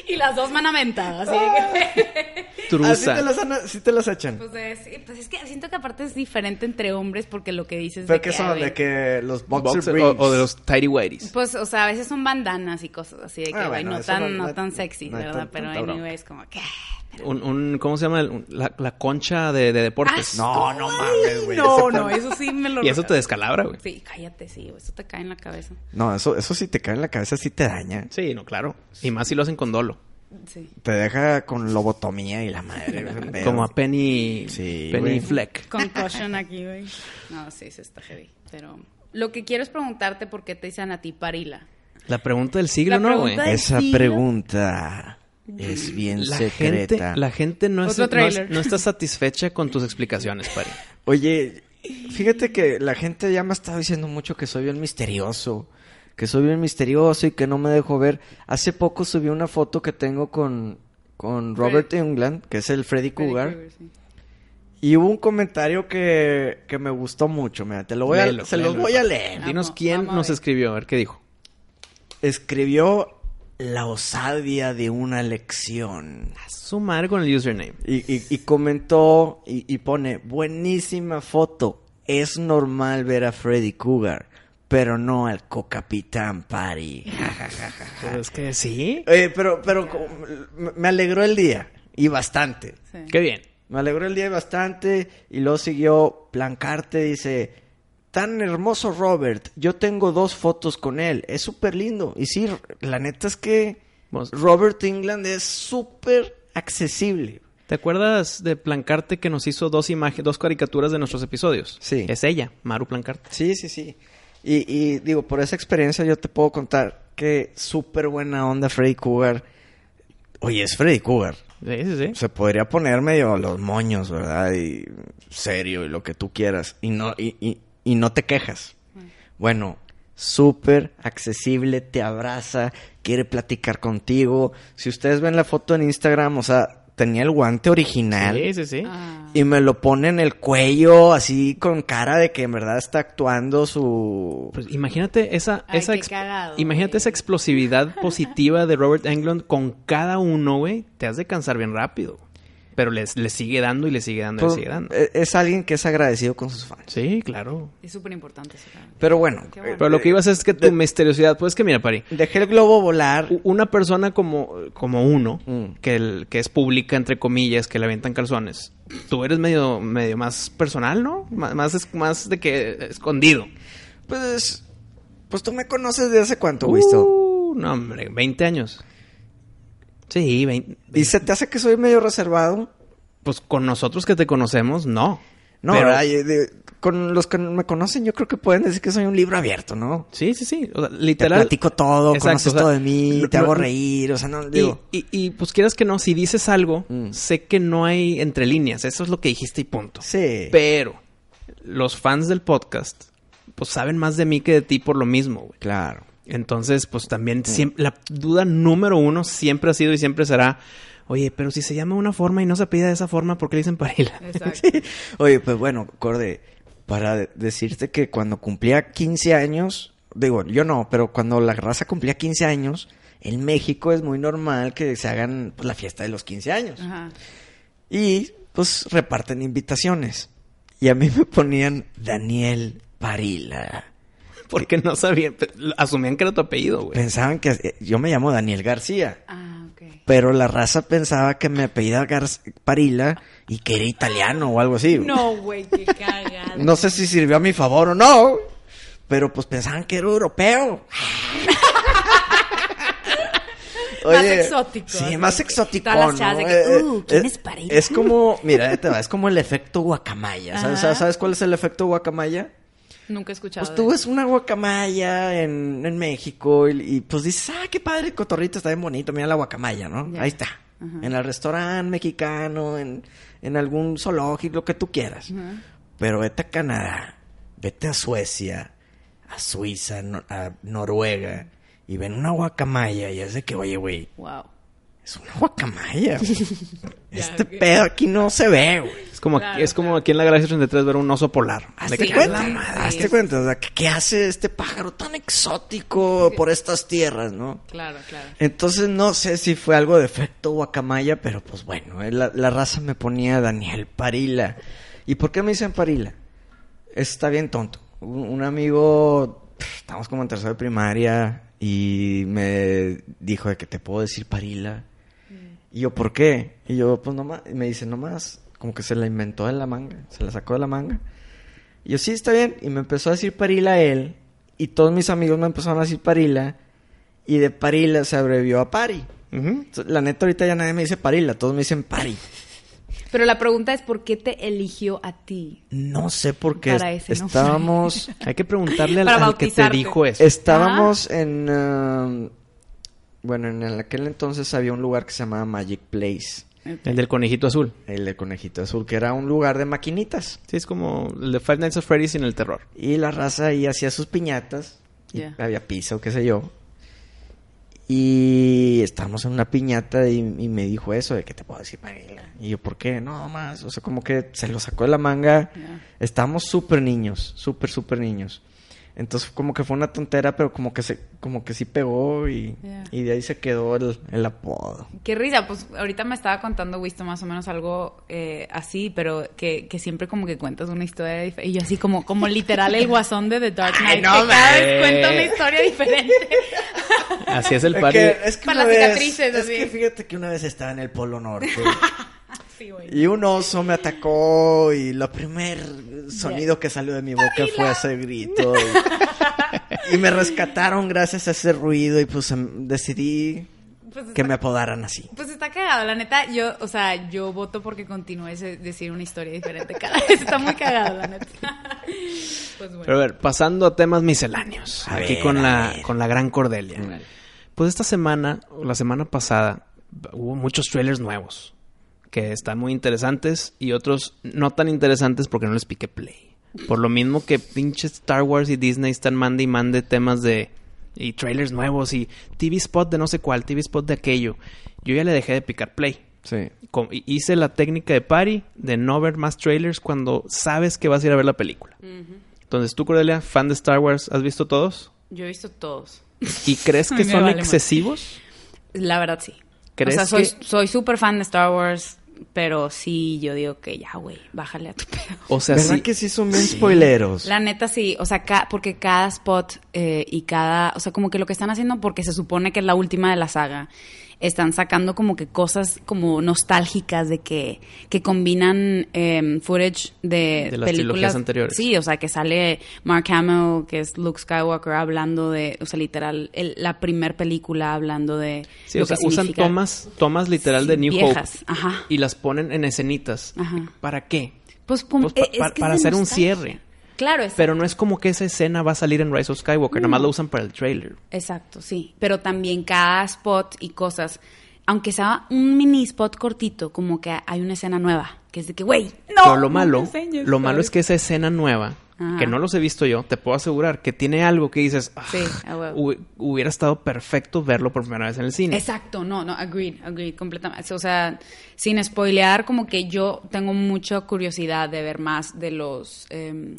y las dos aventado. Así de que... Así Truza. te las, han- sí te las echan. Pues es, pues es que siento que aparte es diferente entre hombres porque lo que dices ¿Pero de qué que, son? De que los boxer, o, o de los tidy whities. Pues, o sea, a veces son bandanas y cosas así de que, Ah, bueno, no, tan, no- tan sexy, no ¿verdad? tan- Pero bronca. anyways, como que... Un, un, ¿cómo se llama? El- la, la concha de, de deportes. No, no mames, güey. No, no, eso sí me lo... Y eso te descalabra, güey. Sí, cállate, sí, güey, eso te cae en la cabeza. No, eso, eso si te cae en la cabeza sí te daña. Sí, no, claro. Y más si lo hacen con dolo. Sí. Te deja con lobotomía y la madre. Como a Penny, Sí, Penny. Fleck. Concussion aquí, güey. No, sí, se está heavy. Pero lo que quiero es preguntarte por qué te dicen a ti Parila. La pregunta del siglo, La ¿no, güey? Esa siglo. pregunta es bien La secreta. gente, la gente no, es, no, es- trailer. no está satisfecha con tus explicaciones, Pari. Oye, fíjate que la gente ya me ha estado diciendo mucho que soy bien misterioso. Que soy bien misterioso y que no me dejo ver. Hace poco subí una foto que tengo con, con Robert England, que es el Freddy Cougar. Sí. Y hubo un comentario que, que me gustó mucho. Mira, te lo voy a, Léelo, se los léelo, voy a leer. Dinos quién vamos nos escribió, a ver qué dijo. Escribió la osadia de una lección. Su madre con el username. Y, y- y comentó y, y pone, buenísima foto. Es normal ver a Freddy Cougar, pero no al co-capitán Party. Pues es que sí. Eh, pero pero me- alegró el día. Y bastante. Sí. Qué bien. Me alegró el día bastante. Y luego siguió Plancarte, dice, tan hermoso Robert, yo tengo dos fotos con él, es súper lindo. Y sí, la neta es que Robert England es súper accesible. ¿Te acuerdas de Plancarte que nos hizo dos imágenes, dos caricaturas de nuestros episodios? Sí. Es ella, Maru Plancarte. Sí, sí, sí. Y, y digo, por esa experiencia yo te puedo contar que súper buena onda Freddy Cougar. Oye, es Freddy Cougar. Sí, sí, sí. Se podría poner medio los moños, ¿verdad? Y serio y lo que tú quieras. Y no, y, y, y no te quejas. Bueno, súper accesible, te abraza, quiere platicar contigo. Si ustedes ven la foto en Instagram, o sea, tenía el guante original. Sí, sí, sí. Ah. Y me lo pone en el cuello, así con cara de que en verdad está actuando su... Pues imagínate esa, Ay, esa qué ex- cagado, imagínate güey. esa explosividad positiva de Robert Englund con cada uno, güey. Te has de cansar bien rápido. Pero les, le sigue dando y le sigue dando y pues, le sigue dando. e- es alguien que es agradecido con sus fans. Sí, claro. Es súper importante. Pero bueno. Pero lo que ibas es que tu misteriosidad, pues es que mira, Pari, dejé el globo volar. una persona como, como uno, Mm. que, el, que es pública, entre comillas, que le aventan calzones, tú eres medio, medio más personal, ¿no? Más, más, es- más de que escondido. Pues, pues tú me conoces de hace cuánto, Wisto. Uh, no, hombre, 20 años. Sí, 20. ¿Y se te hace que soy medio reservado? Pues con nosotros que te conocemos, no. No, con los que me conocen yo creo que pueden decir que soy un libro abierto, ¿no? Sí, sí, sí. O sea, Te literal. platico todo, Exacto, conoces o sea, todo de mí, te hago reír, o sea, no, Y, digo... y, y, pues quieras que no, si dices algo, Mm. sé que no hay entre líneas. Eso es lo que dijiste y punto. Sí. Pero los fans del podcast, pues saben más de mí que de ti por lo mismo, güey. Claro. Entonces, pues también siempre, la duda número uno siempre ha sido y siempre será, oye, pero si se llama una forma y no se pide de esa forma, ¿por qué le dicen Parila? Exacto. Oye, pues bueno, Corde, para de- decirte que cuando cumplía 15 años, digo, yo no, pero cuando la raza cumplía 15 años, en México es muy normal que se hagan pues, la fiesta de los 15 años. Ajá. Y pues reparten invitaciones. Y a mí me ponían Daniel Parila. Porque no sabían, asumían que era tu apellido, güey. Pensaban que eh, yo me llamo Daniel García. Ah, ok. Pero la raza pensaba que me apellidaba Gar- Parila y que era italiano o algo así. No, güey, qué cagado. No sé si sirvió a mi favor o no, pero pues pensaban que era europeo. Más exótico, Sí, más exótico. Todas las chavas de que, "Uh, ¿quién es Parila?" Es como, mira, te va, es como el efecto guacamaya. ¿Sabes, Ajá. ¿Sabes cuál es el efecto guacamaya? Nunca he escuchado. Pues tú ves una guacamaya en, en México y, y, pues dices, ah, qué padre, el cotorrito está bien bonito, mira la guacamaya, ¿no? Ahí está. En el restaurante mexicano, en, en algún zoológico, lo que tú quieras. Pero vete a Canadá, vete a Suecia, a Suiza, no- a Noruega, y ven una guacamaya y es de que, oye, güey, Wow. Es una guacamaya. güey. este pedo aquí no se ve, güey. Es como, Claro, es como claro. aquí en la Galaxia 33 ver un oso polar. Hazte cuenta, "A la madre". hazte cuenta, o sea, ¿qué, qué hace este pájaro tan exótico por estas tierras, no? Claro, claro. Entonces no sé si fue algo de efecto guacamaya, pero pues bueno, eh, la, la raza me ponía Daniel Parila. ¿Y por qué me dicen Parila? Está bien tonto. Un, un amigo, estamos como en tercera de primaria, y me dijo de que te puedo decir Parila. Y yo, ¿por qué? Y yo, pues nomás, y me dice, nomás, como que se la inventó de la manga, se la sacó de la manga. Y yo, sí, está bien. Y me empezó a decir Parila a él, y todos mis amigos me empezaron a decir Parila, y de Parila se abrevió a Pari. La neta, ahorita ya nadie me dice Parila, todos me dicen Pari. Pero la pregunta es, ¿por qué te eligió a ti? No sé por qué Para ese estábamos, Hay que preguntarle al, que te dijo eso. estábamos en, um, bueno, en aquel entonces había un lugar que se llamaba Magic Place, El del conejito azul. el de Conejito Azul, que era un lugar de maquinitas. Sí, es como el de Five Nights at Freddy's sin el terror. Y la raza ahí hacía sus piñatas. Y había pizza o qué sé yo. Y estábamos en una piñata y, y me dijo eso de que te puedo decir Parila. Y yo, ¿por qué? No, más. O sea, como que se lo sacó de la manga. Ya. Estábamos súper niños, súper, súper niños. Entonces, como que fue una tontera, pero como que se, como que sí pegó y, y de ahí se quedó el, el apodo. Qué risa, pues ahorita me estaba contando Wisto más o menos algo eh, así, pero que, que siempre como que cuentas una historia diferente. Y yo así como, como literal el guasón de The Dark Knight, no, que cada vez cuenta una historia diferente. Así es el Es party. que, es que Para las vez- cicatrices, Es así. que fíjate que una vez estaba en el Polo Norte. Sí, güey. Y un oso me atacó y lo primer sonido que salió de mi boca fue ese grito. Y, y me rescataron gracias a ese ruido y pues em, decidí Pues que me apodaran así. Pues está cagado, la neta, yo, o sea, yo voto porque continúes a decir una historia diferente cada vez. Está muy cagado, la neta. Pues bueno. Pero a ver, pasando a temas misceláneos. A aquí ver, con la, ver. con la gran Cordelia. Pues esta semana, o la semana pasada, hubo muchos trailers nuevos. Que están muy interesantes y otros no tan interesantes porque no les piqué play. Por lo mismo que pinches Star Wars y Disney están mande y mande temas de... Y trailers nuevos y TV spot de no sé cuál, TV spot de aquello. Yo ya le dejé de picar play. Sí. Hice la técnica de party de no ver más trailers cuando sabes que vas a ir a ver la película. Entonces, tú, Cordelia, fan de Star Wars, ¿has visto todos? Yo he visto todos. ¿Y crees que son vale excesivos? La verdad, sí. ¿Crees o sea, soy que- soy súper fan de Star Wars, pero sí, yo digo que ya, güey, bájale a tu pedo. O sea, ¿Verdad sí. que sí son bien spoileros? La neta sí, o sea, ca- porque cada spot eh, y cada, o sea, como que lo que están haciendo porque se supone que es la última de la saga, están sacando como que cosas como nostálgicas de que, que combinan em, footage de, De las películas trilogías anteriores. Sí, o sea, que sale Mark Hamill, que es Luke Skywalker, hablando de, o sea, literal, el- la primer película hablando de Sí, lo o sea, que usan significa- tomas, tomas literal de New viejas, Hope ajá. y las ponen en escenitas. Ajá. ¿Para qué? Pues, Pues pa- eh, es pa- que es para hacer un cierre. Claro, es Pero no es como que esa escena va a salir en Rise of Skywalker, nada más lo usan para el trailer. Exacto, sí. Pero también cada spot y cosas, aunque sea un mini spot cortito, como que hay una escena nueva, que es de que, güey, no. Pero lo no malo, enseñes, lo malo es que esa escena nueva, Ajá. que no los he visto yo, te puedo asegurar que tiene algo que dices, "Ah, Sí, hu- hubiera estado perfecto verlo por primera vez en el cine. Exacto, no, no, agreed, agreed, completamente. O sea, sin spoilear, como que yo tengo mucha curiosidad de ver más de los em,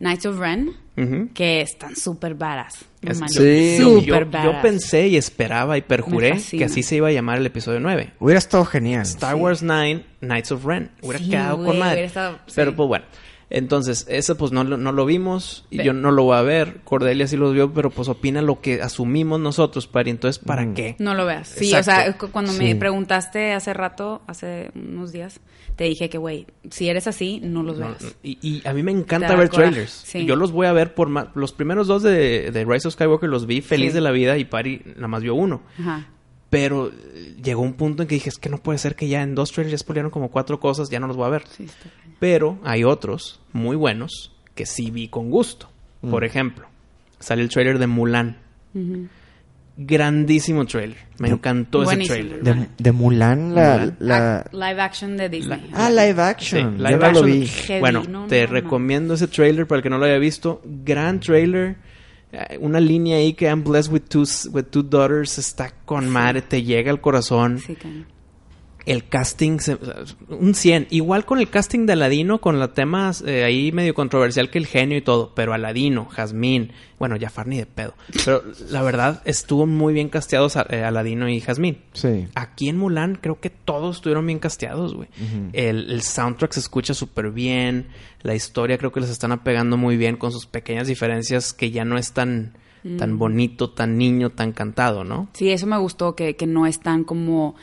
Knights of Ren, Ujú. que están súper varas. Es- Sí. yo, yo- yo pensé y esperaba y perjuré que así se iba a llamar el episodio 9. Hubiera estado genial. Star Wars 9, Knights of Ren. Hubiera Sí, quedado güey, con madre. hubiera estado- sí. Pero pues bueno. Entonces, eso pues no, lo- no lo vimos y yo no lo voy a ver. Cordelia sí lo vio, pero pues opina lo que asumimos nosotros, Pari. Entonces, ¿para Mm. qué? No lo veas. Sí, Exacto. o sea, cu- cuando me preguntaste hace rato, hace unos días, te dije que, güey, si eres así, no los No, veas. y, y a mí me encanta ver coraje, trailers. sí. Yo los voy a ver por más... Los primeros dos de, de Rise of Skywalker los vi feliz Sí. de la vida y Pari nada más vio uno. Ajá. Pero eh, llegó un punto en que dije, es que no puede ser que ya en dos trailers ya spoilearon como cuatro cosas, ya no los voy a ver. Sí. Pero hay otros muy buenos que sí vi con gusto. Por ejemplo, sale el trailer de Mulan. Grandísimo trailer. Me encantó ese trailer. De, de Mulan, la... Mulan. la... Ac- live action de Disney. Ah, live Sí, action. live action. lo vi. Heavy, Bueno, no, te no, no. recomiendo ese trailer para el que no lo haya visto. Gran trailer. Eh, Una línea ahí que I'm blessed with two, with two daughters está con madre, te llega al corazón. Sí, cañón. El casting, se- un 100. Igual con el casting de Aladino, con los temas eh, ahí medio controversial que el genio y todo. Pero Aladino, Jazmín, bueno, Jafar ni de pedo. Pero la verdad, estuvo muy bien casteados eh, Aladino y Jazmín. Sí. Aquí en Mulan creo que todos estuvieron bien casteados, güey. el, el soundtrack se escucha súper bien. La historia creo que les están apegando muy bien con sus pequeñas diferencias que ya no es tan, tan bonito, tan niño, tan cantado, ¿no? Sí, eso me gustó, que, que no es tan como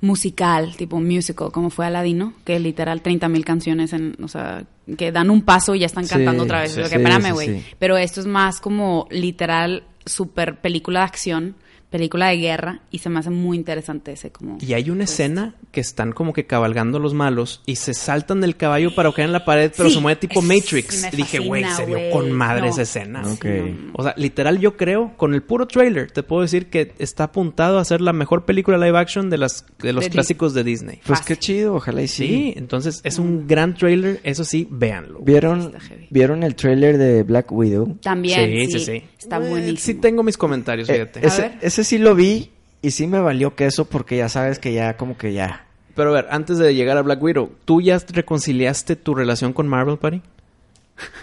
musical, tipo musical, como fue Aladino, que literal 30 mil canciones, en, o sea, que dan un paso y ya están Sí, cantando otra vez. sí, que, espérame, güey. sí. Pero esto es más como literal super película de acción, película de guerra, y se me hace muy interesante ese como... Y hay una escena que están como que cabalgando los malos y se saltan del caballo para caer en la pared, pero Sí, se mueve tipo es- Matrix. dije, güey, se vio güey. con madre No. esa escena. O sea, literal yo creo, con el puro trailer, te puedo decir que está apuntado a ser la mejor película live action de, las, de los De clásicos de Disney. Pues Fácil. qué chido, ojalá y sí. Sí, entonces es un gran trailer, eso sí, véanlo. ¿Vieron. ¿Vieron el trailer de Black Widow? También, Sí, sí, sí, sí. Está Eh, buenísimo. Sí tengo mis comentarios, Eh, fíjate. A ese, ver. ese sí lo vi y sí me valió queso porque ya sabes que ya como que ya... Pero a ver, antes de llegar a Black Widow, ¿tú ya reconciliaste tu relación con Marvel, Pari?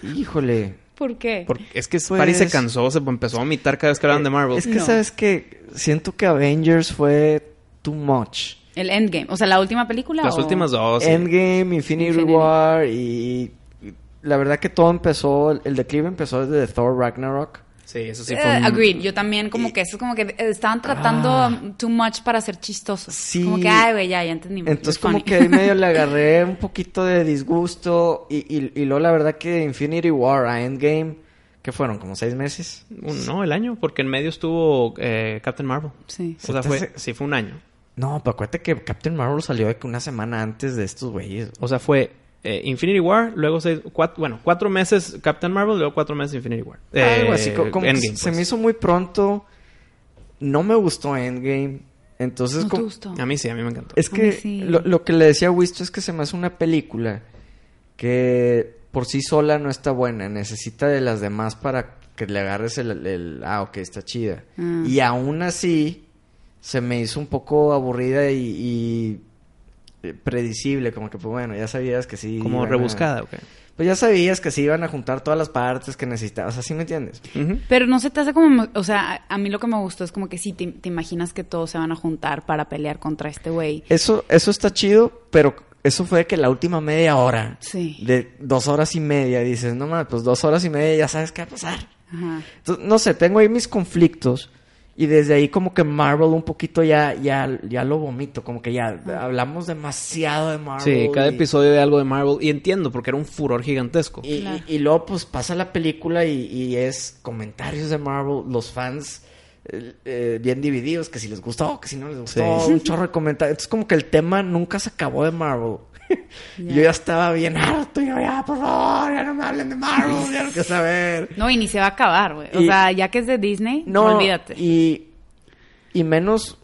Híjole. ¿Por qué? Porque es que Pues- Pari se cansó, se empezó a vomitar cada vez que hablaban de Marvel. Es que No. sabes que siento que Avengers fue too much. El Endgame, o sea, la última película. Las o- últimas dos. sí. Endgame, Infinity, Infinity. War y, y la verdad que todo empezó, el declive empezó desde Thor Ragnarok. Sí, eso sí Eh, fue un- agreed. Yo también como que eso es como que estaban tratando Ah. too much para ser chistosos. Sí. Como que, ay, güey, ya, ya entendimos. Entonces como funny. que ahí medio le agarré un poquito de disgusto y, y, y luego la verdad que Infinity War a Endgame, ¿qué fueron? ¿Como seis meses? un- no, el año, porque en medio estuvo eh, Captain Marvel. Sí. O sea, fue, sí, fue un año. No, pero acuérdate que Captain Marvel salió de que una semana antes de estos güeyes. O sea, fue eh, Infinity War, luego seis, cuatro, bueno, cuatro meses Captain Marvel, luego cuatro meses Infinity War. Algo Eh, así, co- como Endgame, se pues. me hizo muy pronto. No me gustó Endgame. Entonces, ¿No te como- gustó? A mí sí, a mí me encantó. es que sí. lo, lo que le decía a Wisto es que se me hace una película que por sí sola no está buena. Necesita de las demás para que le agarres el... el- ah, ok, está chida. Ah. Y aún así se me hizo un poco aburrida y... y, eh, predecible, como que pues bueno, ya sabías que sí. Como iban a- rebuscada, ok. Pues ya sabías que sí iban a juntar todas las partes que necesitabas, así me entiendes. Pero no se te hace como, o sea, a- a mí lo que me gustó es como que sí, te, te imaginas que todos se van a juntar para pelear contra este güey. Eso, eso está chido, pero eso fue que la última media hora, Sí. de dos horas y media, dices, no mames, pues dos horas y media ya sabes qué va a pasar. Ajá. Entonces, no sé, tengo ahí mis conflictos y desde ahí como que Marvel un poquito ya, ya, ya lo vomito, como que ya hablamos demasiado de Marvel. Sí, cada y- episodio de algo de Marvel. Y entiendo, porque era un furor gigantesco. Y, Claro. y- y luego pues pasa la película y, y es comentarios de Marvel, los fans eh, eh, bien divididos, que si les gustó, que si no les gustó, Sí. un chorro de comentarios. Entonces como que el tema nunca se acabó de Marvel. Yo ya estaba bien harto, y yo ya, por favor, ya no me hablen de Marvel, ya no quiero saber. No, y ni se va a acabar, güey. O Y- sea, ya que es de Disney, no, No, olvídate. Y, y menos,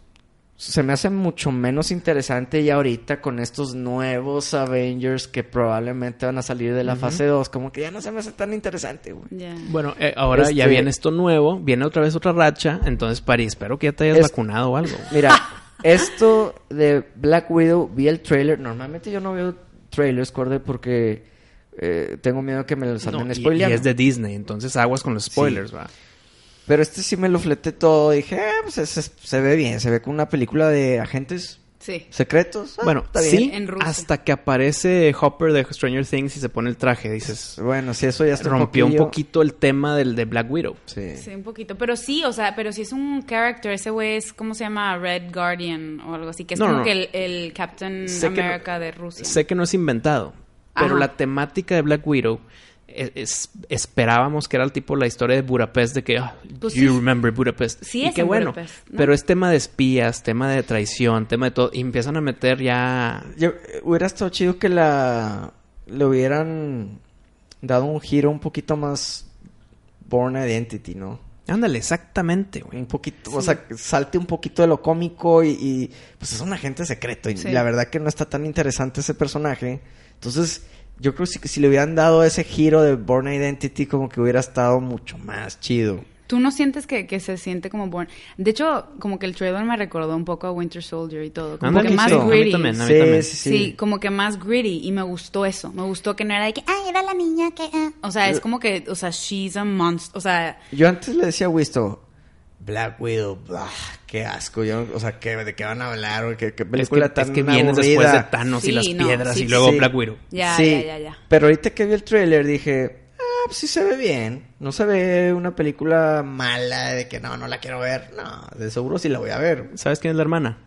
se me hace mucho menos interesante ya ahorita con estos nuevos Avengers que probablemente van a salir de la fase 2. Como que ya no se me hace tan interesante, güey. Ya. Bueno, eh, ahora ya Este- viene esto nuevo, viene otra vez otra racha, entonces Pari, espero que ya te hayas Es- vacunado o algo. Mira, esto de Black Widow, vi el trailer. Normalmente yo no veo trailers, Corde, porque eh, tengo miedo que me los No, anden y, y es de Disney, entonces aguas con los spoilers, va. Pero este sí me lo fleté todo. Dije, eh, pues se, se- se ve bien. Se ve como una película de agentes Sí. secretos. Ah, Bueno, está bien. sí, En Rusia. hasta que aparece Hopper de Stranger Things y se pone el traje, dices, Bueno, sí, eso ya está rompió un poquillo. poquito el tema del de Black Widow. Sí. Sí, un poquito. Pero sí, o sea, pero si es un character, ese güey es, ¿cómo se llama? Red Guardian o algo así, que es No, como no. que el, el Captain Sé que no- America de Rusia. Sé que no es inventado, pero Ajá. la temática de Black Widow es- es- esperábamos que era el tipo la historia de Budapest de que Pues you sí. remember Budapest Sí y es qué en bueno Budapest, ¿no? pero es tema de espías tema de traición tema de todo y empiezan a meter ya Yo, hubiera estado chido que la le hubieran dado un giro un poquito más Born Identity, ¿no? ándale exactamente güey Un poquito, o sea, que salte un poquito de lo cómico y, y, pues es un agente secreto y Sí. la verdad que no está tan interesante ese personaje. Entonces, yo creo que si le hubieran dado ese giro de Born Identity como que hubiera estado mucho más chido. ¿Tú no sientes que, que se siente como Born? De hecho, como que el trailer me recordó un poco a Winter Soldier y todo. Como que más sí, a mí gritty. también, a mí Sí, también. sí, Sí. sí. como que más gritty y me gustó eso. Me gustó que no era de que, ay, era la niña que... ah". O sea, es como que, o sea, she's a monster. O sea, Yo antes le decía a Wisto, Black Widow, bah, qué asco. Yo, o sea, ¿qué, ¿de qué van a hablar? ¿Qué, qué es que, película tan es que vienes después de? Thanos y Sí, las no, piedras sí, y luego sí. Black Widow ya, Sí, ya, ya, ya. Pero ahorita que vi el tráiler dije, ah, pues sí se ve bien. No se ve una película mala de que no, no la quiero ver. No, de seguro sí la voy a ver. ¿sabes quién es la hermana?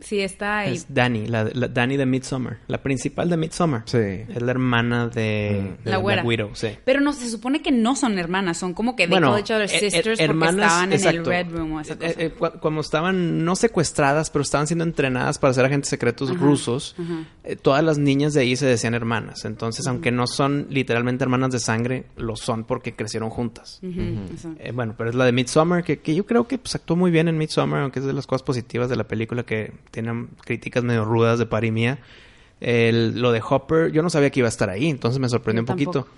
Sí, está ahí. Es Dani, la, la Dani de Midsommar, la principal de Midsommar. Sí. Es la hermana de, de La güera. Black Widow, sí. Pero no, se supone que no son hermanas, son como que Bueno, each other eh, eh, sisters porque hermanas, estaban en el exacto. Red Room o esa Eh, cosa. eh, como estaban no secuestradas, pero estaban siendo entrenadas para ser agentes secretos Ajá, rusos, ajá. eh, todas las niñas de ahí se decían hermanas. Entonces, aunque no son literalmente hermanas de sangre, lo son porque crecieron juntas. Eh, bueno, pero es la de Midsommar, que, que yo creo que pues, actuó muy bien en Midsommar, aunque es de las cosas positivas de la película que tienen críticas medio rudas de par y mía. El- lo de Hopper, yo no sabía que iba a estar ahí, entonces me sorprendió Yo un poquito. tampoco.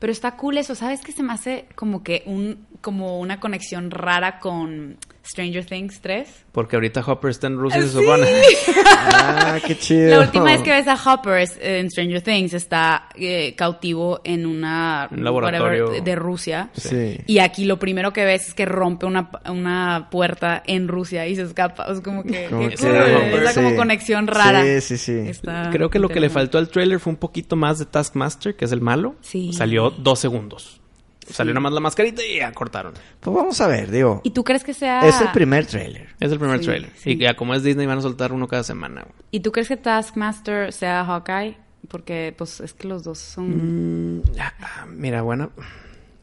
Pero está cool eso, ¿sabes qué se me hace como que un como una conexión rara con Stranger Things 3? Porque ahorita Hopper está en Rusia, se Sí. supone. Ah, qué chido. La última vez que ves a Hopper es- en Stranger Things está eh, cautivo en una Un laboratorio. whatever, de Rusia. Sí. Y aquí lo primero que ves es que rompe una, una puerta en Rusia y se escapa. Es como que, Como es la como sí. conexión rara. Sí, sí, sí. Está Creo que lo que le faltó al trailer fue un poquito más de Taskmaster, que es el malo. Sí. Salió dos segundos. Salió nomás la mascarita y ya cortaron. Pues vamos a ver, digo. ¿Y tú crees que sea... Es el primer trailer. Es el primer Sí, trailer. sí. Y ya como es Disney van a soltar uno cada semana. güey. ¿Y tú crees que Taskmaster sea Hawkeye? Porque, pues, es que los dos son... Mm, ah, mira, buena,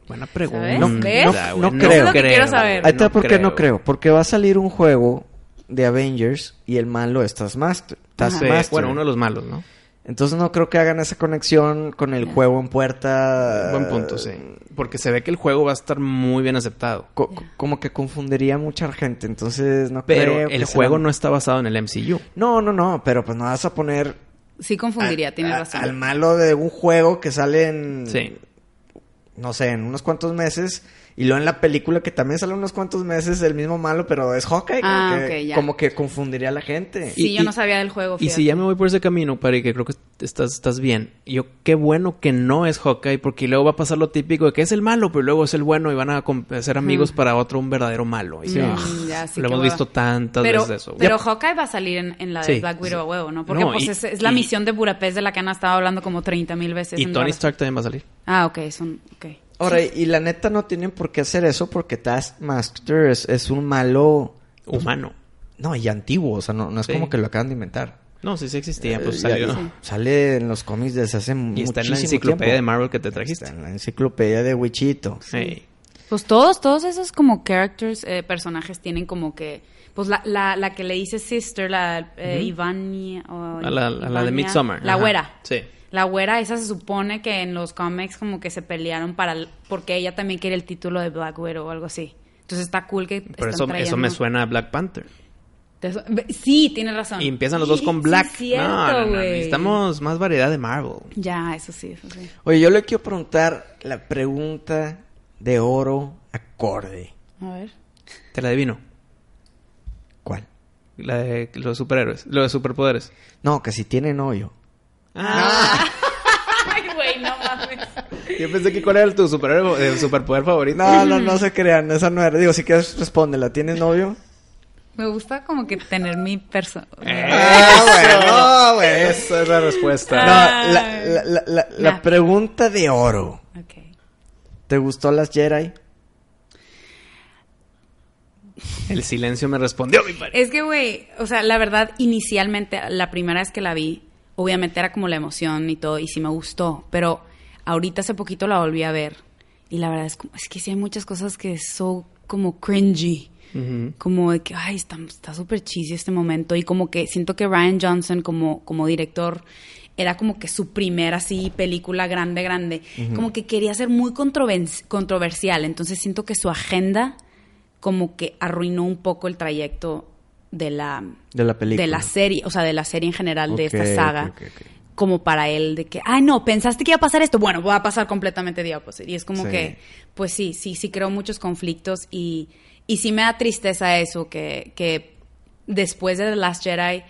buena pregunta. ¿Sabes? No, ¿Ves? no, no No creo. Es lo que quiero saber. Ahí está por qué no creo. Porque va a salir un juego de Avengers y el malo es Taskmaster. Sí, Taskmaster. bueno, uno de los malos, ¿no? Entonces no creo que hagan esa conexión con el juego en puerta. Buen punto, sí. Porque se ve que el juego va a estar muy bien aceptado. Co- co- como que confundiría a mucha gente. Entonces no Pero creo que el juego no está basado en el MCU. No, no, no. Pero pues no vas a poner. Sí confundiría, a- tienes a- razón. Al malo de un juego que sale en. Sí. No sé, en unos cuantos meses. Y luego en la película que también sale unos cuantos meses el mismo malo, pero es Hawkeye. Como, Ah, que, ok, ya. como que confundiría a la gente. Sí, Y- yo y- no sabía del juego. Y si ya me voy por ese camino, Pari, que creo que estás, estás bien. Yo, qué bueno que no es Hawkeye, porque luego va a pasar lo típico de que es el malo, pero luego es el bueno y van a ser amigos para otro, un verdadero malo. Y Sí. ah, Mm, ya, sí, lo hemos hueva. visto tantas pero, veces eso. Pero Ya- Hawkeye va a salir en, en la de Sí, Black Widow a sí. huevo, ¿no? Porque No, pues y- es, es la y- misión de Budapest de la que han estado hablando como 30 mil veces. y en Tony Stark también va a salir. Ah, ok, son... ok. Ahora, y la neta no tienen por qué hacer eso porque Taskmaster es, es un malo. Humano. No, y antiguo. O sea, no, no es Sí. como que lo acaban de inventar. No, sí, sí existía, pues Eh, ya- salió. ya- Sale en los cómics desde hace Y muchísimo está en la enciclopedia tiempo. de Marvel que te trajiste. Está en la enciclopedia de Wichito. Sí. Pues todos, todos esos como characters, eh, personajes tienen como que... Pues la, la, la que le dice Sister, la eh, Ivania... o A la, a la de Midsommar. La Ajá. güera. Sí. La güera, esa se supone que en los cómics como que se pelearon para... el- porque ella también quiere el título de Black Widow o algo así. Entonces está cool que Pero están eso, eso me suena a Black Panther. Sí, tienes razón. Y empiezan los dos con Black. sí, cierto, no, no, necesitamos más variedad de Marvel. Ya, eso sí, eso sí. Oye, yo le quiero preguntar la pregunta de oro acorde. A ver. Te la adivino. ¿Cuál? La de los superhéroes. Lo de superpoderes. No, que si tiene novio. Ah. Ay, güey, no mames. Yo pensé que cuál era tu superhéroe, eh, superpoder favorito. No, no, no se crean. Esa no era. Digo, si quieres, respóndela. ¿Tienes novio? Me gusta como que tener mi persona. Ah, bueno, güey. Esa es la respuesta. No, la, la, la, la- pregunta de oro. Ok. ¿Te gustó las Jedi? El silencio me respondió, mi padre. Es que, güey, o sea, la verdad, inicialmente, la primera vez que la vi, obviamente era como la emoción y todo, y sí me gustó, pero ahorita hace poquito la volví a ver, y la verdad es, como, es que sí hay muchas cosas que son como cringy. Como de que, ay, está está súper cheesy este momento. Y como que siento que Ryan Johnson, como, como director, era como que su primera así película grande, grande. Como que quería ser muy controversial. Entonces siento que su agenda como que arruinó un poco el trayecto de la, De la película. de la serie, o sea, de la serie en general de esta saga. Como para él, de que, ay, no, pensaste que iba a pasar esto. Bueno, va a pasar completamente de opposite. Y es como Sí. que, pues sí, sí, sí creo muchos conflictos y, y sí me da tristeza eso, que, que después de The Last Jedi,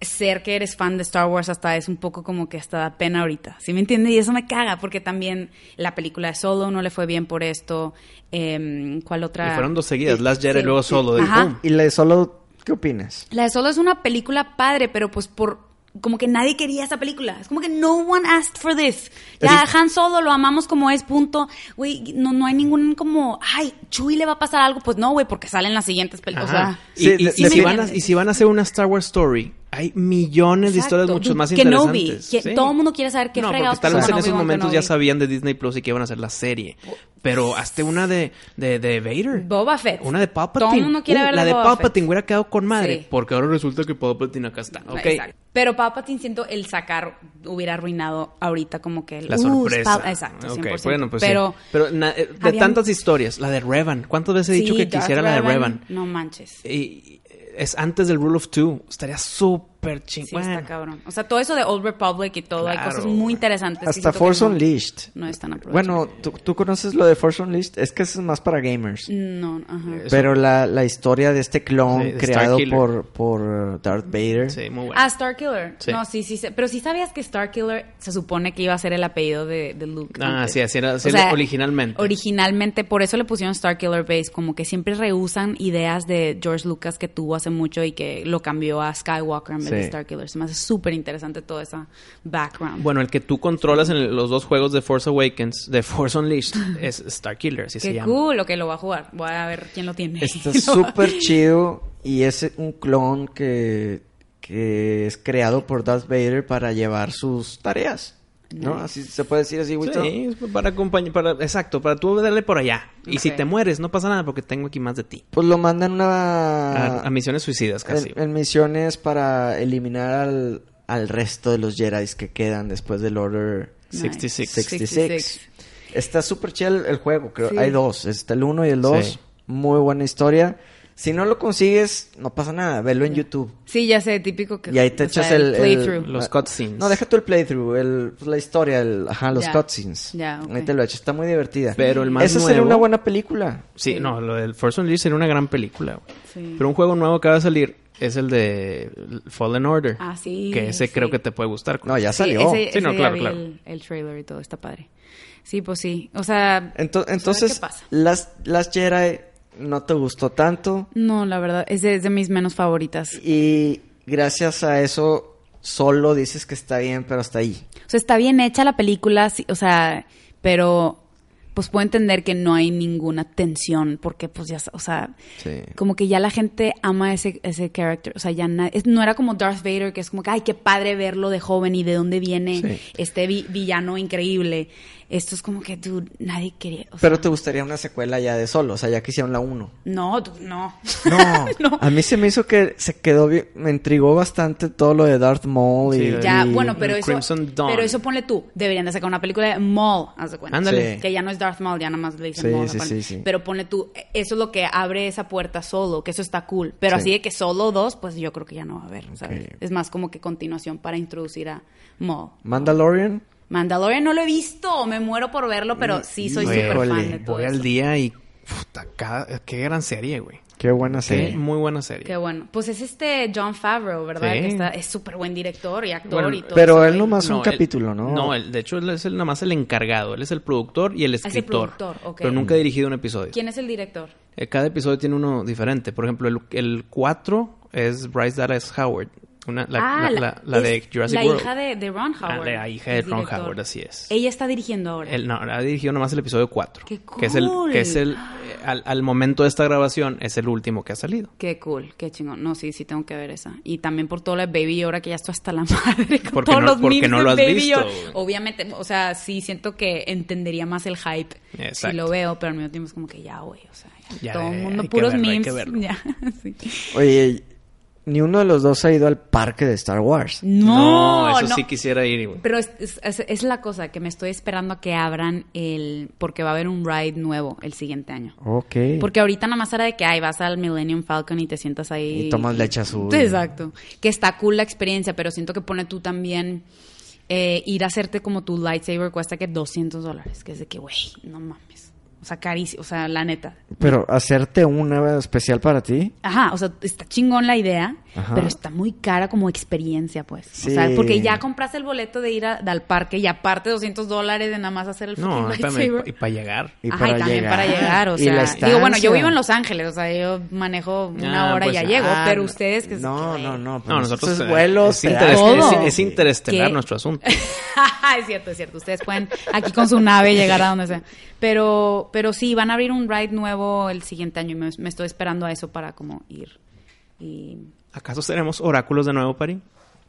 ser que eres fan de Star Wars hasta es un poco como que hasta da pena ahorita. ¿Sí me entiendes? Y eso me caga, porque también la película de Solo no le fue bien por esto. Em, ¿Cuál otra? Y fueron dos seguidas, Last Jedi Sí. y luego Solo. Ajá. ¿Y la de solo qué opinas? La de Solo es una película padre, pero pues por como que nadie quería esa película. Es como que no one asked for this. Ya Han Solo lo amamos como es, punto. Güey, no, no hay ningún como, ay, Chuy le va a pasar algo. Pues no, güey, porque salen las siguientes películas. O sea, Sí, y- si van a, entiendes. y si van a hacer una Star Wars story, hay millones de historias Exacto. mucho más Kenobi, interesantes. que Sí. todo el mundo quiere saber qué no, fregados porque tal vez en esos momentos ya Kenobi. sabían de Disney Plus y que iban a hacer la serie. Pero hazte una de, de, de Vader. Boba Fett. Una de Palpatine. Todo el mundo quiere Uh, ver La de de Boba Palpatine Fett. hubiera quedado con madre. Sí. Porque ahora resulta que Palpatine acá está. Ok. Exacto. Pero Palpatine siento el sacar hubiera arruinado ahorita como que el, La uh, sorpresa. Pal- Exacto, Ok, 100%. bueno, pues pero sí. Pero na- eh, de había- tantas historias, la de Revan. ¿Cuántas veces he dicho sí, que Darth quisiera la de Revan? No manches. Y es antes del Rule of Two. Estaría súper Sí, chingón. está cabrón. O sea, todo eso de Old Republic y todo, hay Claro. cosas muy interesantes. Hasta Force no- Unleashed. No están aprovechadas. Bueno, ¿tú, tú conoces lo de Force Unleashed? Es que eso es más para gamers. No, ajá. Eso. Pero la, la historia de este clon Sí, de creado por, por Darth Vader. Sí, muy bueno. Ah, Starkiller. Sí. No, sí, sí, sí. Pero sí sabías que Starkiller se supone que iba a ser el apellido de, de Luke. Ah, antes. sí, así era, así O sea, originalmente. Originalmente, por eso le pusieron Starkiller Base, como que siempre rehusan ideas de George Lucas que tuvo hace mucho y que lo cambió a Skywalker en vez de. Starkiller. Se me hace súper interesante toda esa background. Bueno, el que tú controlas en los dos juegos de Force Awakens, de Force Unleashed, es Starkiller, así se Qué llama. cool, ok, lo voy a jugar. Voy a ver quién lo tiene. Está súper chido y es un clon que, que es creado por Darth Vader para llevar sus tareas. ¿No? Así se puede decir así, Wisto? Sí, es para acompañar, para, exacto, para tú darle por allá. Y si te mueres, no pasa nada porque tengo aquí más de ti. Pues lo mandan A, una... a misiones suicidas casi. en, en misiones para eliminar al, al resto de los Jedi que quedan después del Order Nice. 66. 66. Está súper chido el, el juego, creo. Sí. Hay dos, está el 1 y el 2. Sí. Muy buena historia. Si no lo consigues, no pasa nada, velo en YouTube. Sí, ya sé, típico que... Y ahí te o sea, echas el, el- playthrough. Los cutscenes. No, deja tú el playthrough, el, pues, la historia, el, ajá, los cutscenes. Ya, ok. Ahí te lo echas, está muy divertida. Pero el más Esa sería una buena película. Sí, no, lo del Force Unleashed sería una gran película. güey. Sí. Pero un juego nuevo que va a salir es el de Fallen Order. Ah, sí, Que ese sí. creo que te puede gustar. No, ya Sí, salió. ese, Sí, no, ese claro, vi claro. El, el trailer y todo, está padre. Sí, pues sí. O sea... Ento- pues, entonces, qué pasa. las, las Jedi no te gustó tanto. No, la verdad, es de, es de mis menos favoritas. Y gracias a eso, solo dices que está bien, pero hasta ahí. O sea, está bien hecha la película, sí, o sea, pero pues puedo entender que no hay ninguna tensión porque pues ya, o sea, Sí. como que ya la gente ama ese ese character, o sea, ya na- es- no era como Darth Vader que es como que ay, qué padre verlo de joven y de dónde viene Sí. este vi- villano increíble. Esto es como que dude, nadie quería, o Pero te gustaría una secuela ya de solo, o sea, ya que hicieron la 1. no, no. No, No. a mí se me hizo que se quedó bien, me intrigó bastante todo lo de Darth Maul y... Sí, Ya, y- bueno, pero eso, Crimson Dawn. pero eso ponle tú. Deberían de sacar una película de Maul, haz de cuenta. Ándale. Sí. Que ya no es Darth Maul, ya nada más le dicen Sí, Maul. sí, aparte. sí, sí. Pero ponle tú, eso es lo que abre esa puerta solo, que eso está cool. Pero Sí. así de que solo dos, pues yo creo que ya no va a haber, ¿sabes? Ok. Es más como que continuación para introducir a Maul. Mandalorian. Mandalorian no lo he visto, me muero por verlo, pero sí soy súper fan de todo Voy eso. al día y... Puta, cada- qué gran serie, güey. Qué buena Qué serie. muy buena serie. Qué bueno. Pues es este John Favreau, ¿verdad? Sí. Que está, es súper buen director y actor Bueno, y todo. Pero él nomás un él- capítulo, ¿no? No, él- de hecho él es el, nada más el encargado. Él es el productor y el es el escritor. productor, ok. Pero nunca ha dirigido un episodio. ¿Quién es el director? Eh, Cada episodio tiene uno diferente. Por ejemplo, el, el 4 es Bryce Dallas Howard. Una, la, ah, la, la- la de es Jurassic la World. hija de, de Ron Ah, Howard. la hija de Ron. Howard, así es. Ella está dirigiendo ahora. Él no, ha dirigido nomás el episodio 4. ¡Qué Que es el, cool! que es el al, al momento de esta grabación, es el último que ha salido. Qué cool, qué chingón. No, sí, sí tengo que ver esa. Y también por todo lo de Baby Yoda, que ya estoy hasta la madre con Porque todos no- los porque memes no de lo has Baby visto, Yoda. Obviamente, o sea, sí siento que entendería más el hype si Exacto. lo veo, pero al mismo tiempo es como que ya, güey, o sea, ya, Ya, todo el mundo, hay que puros verlo, hay memes. que verlo. Ya, sí. Oye, ni uno de los dos ha ido al parque de Star Wars. No, eso no. sí quisiera ir. güey. Pero es, es- es- es la cosa que me estoy esperando a que abran el... Porque va a haber un ride nuevo el siguiente año. Ok. Porque ahorita nada más era de que ay, vas al Millennium Falcon y te sientas ahí. Y tomas leche azul. Sí, Exacto. Que está cool la experiencia, pero siento que pone tú también eh, ir a hacerte como tu lightsaber cuesta que 200 dólares. Que es de que, güey, no mames. O sea, carísimo. O sea, la neta. Pero hacerte una especial para ti. Ajá, o sea, está chingón la idea, Ajá. pero está muy cara como experiencia, pues. Sí. O sea, porque ya compraste el boleto de ir a- al parque y aparte 200 dólares de nada más hacer el No, lightsaber. y para llegar. Y Ajá, para y también llegar. para llegar, o Y sea, digo, bueno, yo vivo en Los Ángeles, o sea, yo manejo una Ah, hora y pues, ya llego, Ah, pero ustedes que No, que- no, no. No, nosotros es eh, vuelos, es, es- es interestelar ¿Qué? nuestro asunto. es cierto, es cierto. Ustedes pueden aquí con su nave llegar a donde sea. Pero, pero sí, van a abrir un ride nuevo el siguiente año y me, me estoy esperando a eso para como ir. Y ¿Acaso seremos oráculos de nuevo, Pari? Que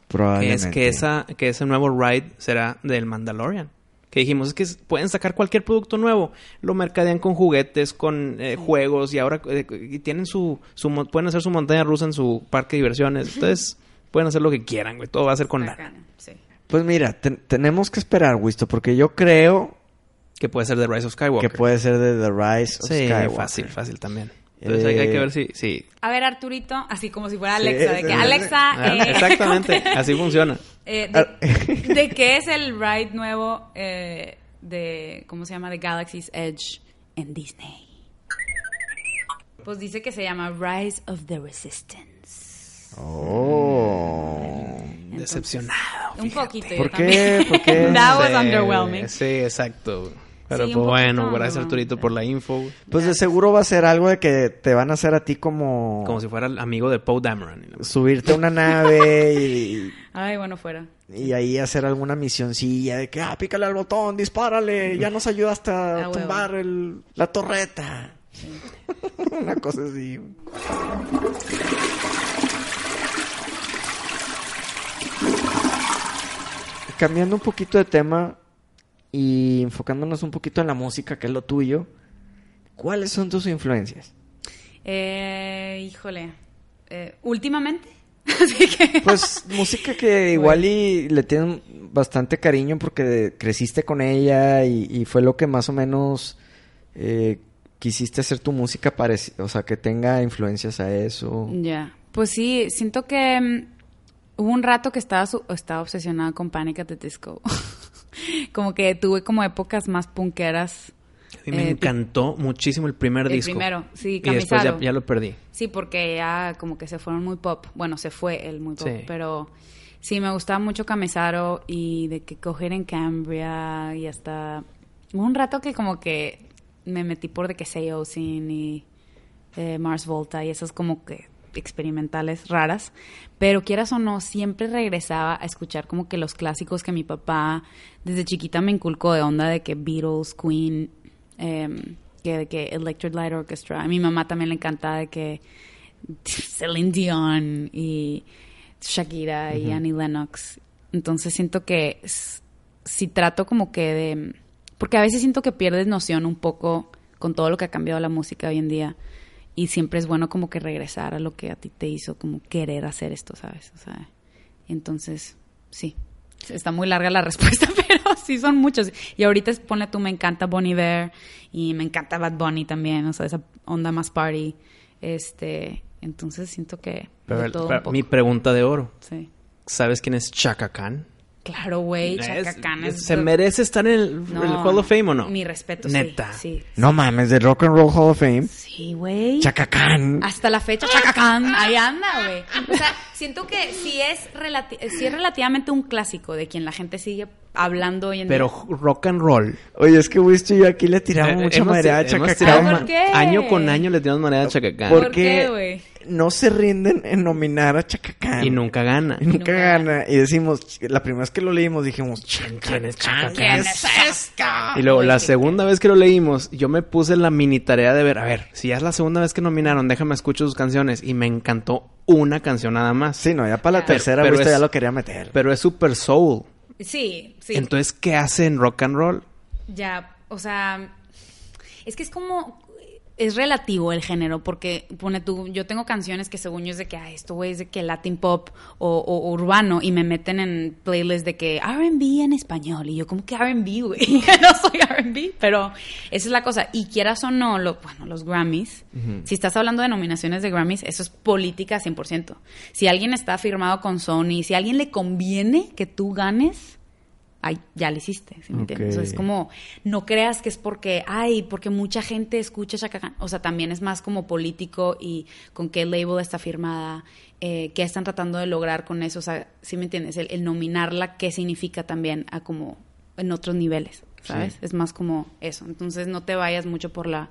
Probablemente. es que, esa, que ese nuevo ride será del Mandalorian. Que dijimos, es que pueden sacar cualquier producto nuevo. Lo mercadean con juguetes, con eh, juegos y ahora eh, y tienen su, su... Pueden hacer su montaña rusa en su parque de diversiones. Entonces, pueden hacer lo que quieran, güey. Todo va a ser con lana. sí. Pues mira, ten- tenemos que esperar, Wisto, porque yo creo Que puede ser de Rise of Skywalker. que puede ser de The Rise of Sí, Skywalker. fácil, fácil también. Entonces hay, hay que ver si... si A ver, Arturito, así como si fuera Sí, Alexa, de sí, que sí, sí. Alexa, Ah, eh, Exactamente, así funciona. eh, Ah. de, de qué es el ride nuevo eh, de, ¿cómo se llama? De Galaxy's Edge en Disney. Pues dice que se llama Rise of the Resistance. Oh. Decepcionado. Un poquito. yo ¿Por también. qué? ¿Por qué? That was Sí, underwhelming. Sí, exacto. Pero Sí, pues bueno, poquito, gracias. Arturito por la info. Pues de seguro va a ser algo de que te van a hacer a ti como... Como si fuera el amigo de Poe Dameron. subirte a una nave y, Ay, bueno, fuera. y ahí hacer alguna misioncilla de que, ah, pícale al botón, dispárale, ya nos ayudaste a tumbar el, la torreta. una cosa así. Cambiando un poquito de tema y enfocándonos un poquito en la música, que es lo tuyo, ¿cuáles son tus influencias? Eh, híjole. Eh, últimamente. Así que. Pues música que igual y le tienen bastante cariño porque creciste con ella y, y fue lo que más o menos eh, quisiste hacer tu música o sea, que tenga influencias a eso. Ya. Pues sí, siento que mm, hubo un rato que estaba, su- estaba obsesionada con Panic at the Disco. como que tuve como épocas más punkeras. A mí me Eh, encantó muchísimo el primer el disco. primero, sí, Y después ya, Camisaro. ya lo perdí. Sí, porque ya como que se fueron muy pop. Bueno, se fue el muy pop, Sí. pero sí, me gustaba mucho Camisaro y de que coger en Cambria y hasta... Hubo un rato que como que me metí por de que Say Ocean y eh, Mars Volta y esas como que experimentales raras, pero quieras o no, siempre regresaba a escuchar como que los clásicos que mi papá desde chiquita me inculcó de onda de que Beatles, Queen, em, que de que Electric Light Orchestra. A mi mamá también le encanta de que Celine Dion y Shakira y Annie Lennox. Entonces siento que si trato como que de... Porque a veces siento que pierdes noción un poco con todo lo que ha cambiado la música hoy en día. Y siempre es bueno como que regresar a lo que a ti te hizo como querer hacer esto, ¿sabes? O sea, entonces, sí. Está muy larga la respuesta, pero sí son muchos. Y ahorita es- ponle tú, me encanta Bonnie Iver y me encanta Bad Bunny también, o sea, esa onda más party. Este, entonces siento que Pero, de todo un pero poco. mi pregunta de oro. Sí. ¿Sabes quién es Chaka Khan? Claro, güey, Chaka Khan es- ¿Se merece estar en el, No, el Hall of Fame o no? Mi respeto, sí, Neta. Sí. No mames, de Rock and Roll Hall of Fame. Sí, güey. Chaka Khan. Hasta la fecha, Chacacán, ahí anda, güey. O sea, siento que sí es, relati- sí es relativamente un clásico de quien la gente sigue hablando hoy en Pero día. rock and roll. Oye, es que Wisto y yo aquí le tiramos Eh, mucha hemos- madera a hemos Chaka tirado Khan. ¿Por ma- qué? Año con año le tiramos manera a Chaka Khan. ¿Por Porque qué, güey? no se rinden en nominar a Chaka Khan. Y nunca gana. Y nunca nunca gana. Y decimos, la primera vez que lo leímos dijimos, ¿Quién es Chaka ¿Quién es? Y luego la segunda vez que lo leímos, yo me puse la mini tarea de ver, a ver, si ya es la segunda vez que nominaron, déjame escuchar sus canciones. Y me encantó una canción nada más. Sí, no, ya para la Pero- tercera pero es- ya lo quería meter. Pero es super soul. Sí, sí. Entonces, ¿qué hace en rock and roll? Ya, o sea, es que es como es relativo el género porque pone tú, yo tengo canciones que según yo es de que ah, esto es de que Latin pop o, o urbano y me meten en playlists de que R&B en español y yo como que R&B güey, no soy R&B, pero esa es la cosa y quieras o no, lo, bueno, los Grammys, si estás hablando de nominaciones de Grammys, eso es política 100%. Si alguien está firmado con Sony, si a alguien le conviene que tú ganes, ay, ya lo hiciste, ¿sí me entiendes? O sea, es como, no creas que es porque, ay, porque mucha gente escucha Chaka Khan. O sea, también es más como político y con qué label está firmada, eh, qué están tratando de lograr con eso. O sea, ¿sí me entiendes? El, el nominarla, qué significa también a como en otros niveles, ¿sabes? Es más como eso. Entonces, no te vayas mucho por la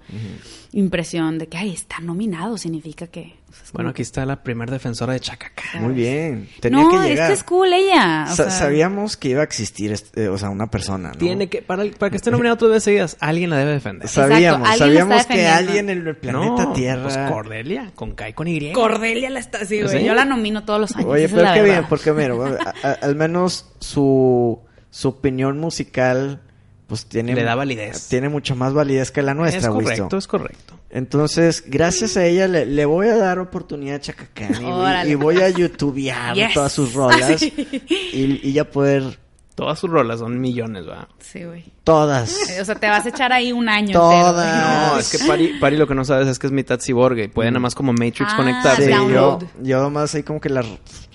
impresión de que, ay, está nominado, significa que... o sea, es Bueno, como- aquí está la primer defensora de Khan. Muy bien. Tenía no, que llegar. esta es cool ella. o Sa- sea, sabíamos que iba a existir, este, eh, o sea, una persona, ¿no? Tiene que, para, para que esté nominado otras veces seguidas, alguien la debe defender. Sabíamos, Exacto, sabíamos que alguien en el planeta no, Tierra... Pues Cordelia, con K y con Y. Cordelia la está así, güey. ¿Sí? Yo la nomino todos los años. Oye, pero qué bien, porque mira, bueno, a- a- al menos su, su opinión musical, pues tiene... Le da validez. Tiene mucho más validez que la nuestra, es Wisto. correcto, es correcto. Entonces, gracias a ella le, le voy a dar oportunidad a Chacacán y, voy- Órale, y voy a youtubear Yes. todas sus rolas y, y ya poder Todas sus rolas son millones, ¿va? Sí, güey. todas. O sea, te vas a echar ahí un año Todas. entero. No, es que Pari, Pari lo que no sabes es que es mitad cyborg y puede nada más como Matrix Ah, conectarse. Sí, yo, yo más ahí como que la,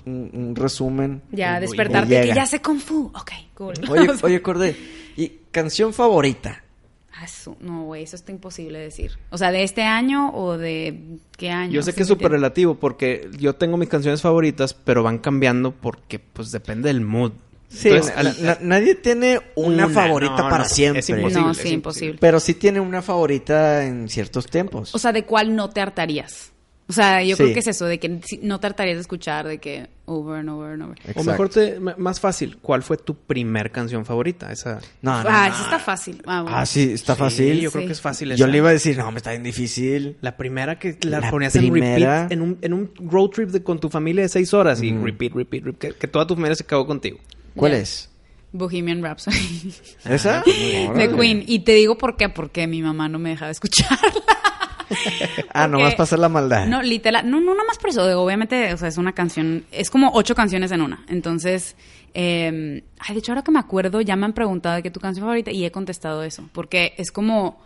un, un resumen. Ya, despertarte que ya sé Kung Fu. Ok, cool. Oye, oye, Cordé, ¿y canción favorita? Ah, no, güey, eso está imposible decir. O sea, ¿de este año o de qué año? Yo sé Sí, que es súper relativo porque yo tengo mis canciones favoritas, pero van cambiando porque pues depende del mood. Sí, Entonces, na- al- na- nadie tiene una, Una, favorita no, para no, siempre. es imposible. no, es sí, imposible. Pero sí tiene una favorita en ciertos tiempos. O sea, ¿de cuál no te hartarías? O sea, yo Sí. creo que es eso, de que no te hartarías de escuchar, de que over and over and over. O mejor te, más fácil, ¿cuál fue tu primer canción favorita? Esa. no, no, ah, no. eso está fácil. Ah, bueno. Ah, sí, está Sí, fácil. yo creo Sí. que es fácil. Yo esa. le iba a decir, no, me está bien difícil. La primera que la, La ponías primera. en repeat en un, en un road trip de, con tu familia de seis horas y repeat, repeat, repeat. Que, que toda tu familia se cagó contigo. ¿Cuál es? Bohemian Rhapsody. ¿Esa? de. Queen. Y te digo por qué, porque mi mamá no me dejaba escucharla. Ah, Porque- nomás para hacer la maldad. No, literal, no, no, no más por eso. Obviamente, o sea, es una canción, es como ocho canciones en una. Entonces, eh, ay, de hecho, ahora que me acuerdo, ya me han preguntado de qué es tu canción favorita y he contestado eso. Porque es como,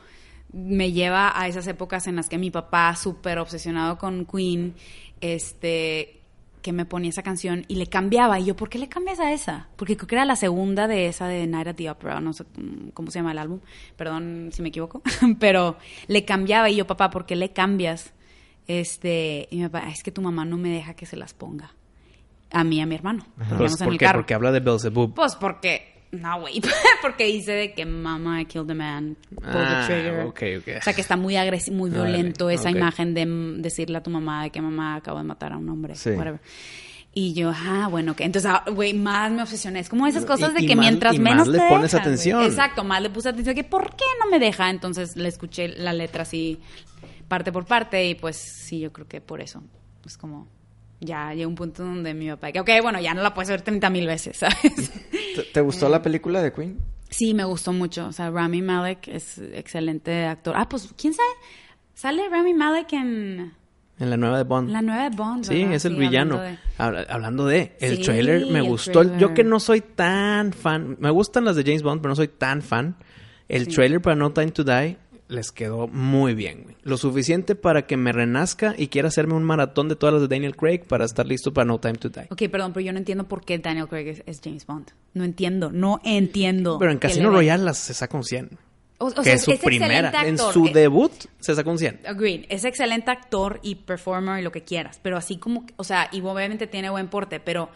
me lleva a esas épocas en las que mi papá, súper obsesionado con Queen, este, que me ponía esa canción y le cambiaba. Y yo, ¿por qué le cambias a esa? Porque creo que era la segunda de esa de Night at the Opera, no sé cómo se llama el álbum, perdón si me equivoco, pero le cambiaba y yo, papá, ¿por qué le cambias? Este, y mi papá, es que tu mamá no me deja que se las ponga. A mí y a mi hermano. Porque Pues, en ¿Por el qué? carro. Porque habla de Beelzebub. Pues porque, no, güey, porque dice de que mamá I killed a man, pull Ah, the trigger. ok, ok. O sea, que está muy agresivo, muy violento esa imagen de decirle a tu mamá de que mamá acaba de matar a un hombre, Sí. whatever. Y yo, ah, bueno, que entonces, ah, güey, más me obsesioné. Es como esas cosas Y- de que más- mientras y más menos le te pones deja, atención. Exacto, más le puse atención que ¿por qué no me deja? Entonces le escuché la letra así parte por parte y pues sí, yo creo que por eso. Es como, ya llegó un punto donde mi papá, que ok, bueno, ya no la puedes ver 30 mil veces, ¿sabes? ¿Te, te gustó la película de Queen? Sí, me gustó mucho. O sea, Rami Malek es excelente actor. Ah, pues, ¿quién sabe? Sale Rami Malek en En la nueva de Bond. la nueva de Bond. Sí, ¿verdad? es el Sí, villano. hablando de- Habla- Hablando de, el Sí, trailer me el gustó. trailer. Yo que no soy tan fan, me gustan las de James Bond, pero no soy tan fan. El Sí. trailer para No Time to Die les quedó muy bien. güey. Lo suficiente para que me renazca y quiera hacerme un maratón de todas las de Daniel Craig para estar listo para No Time to Die. Ok, perdón, pero yo no entiendo por qué Daniel Craig es, es James Bond. No entiendo, no entiendo. Pero en Casino Royale las se saca un 100. O, o que sea, es su primera. En su Eh, debut se sacó un 100. Agreed. Es excelente actor y performer y lo que quieras. Pero así como, o sea, y obviamente tiene buen porte, pero,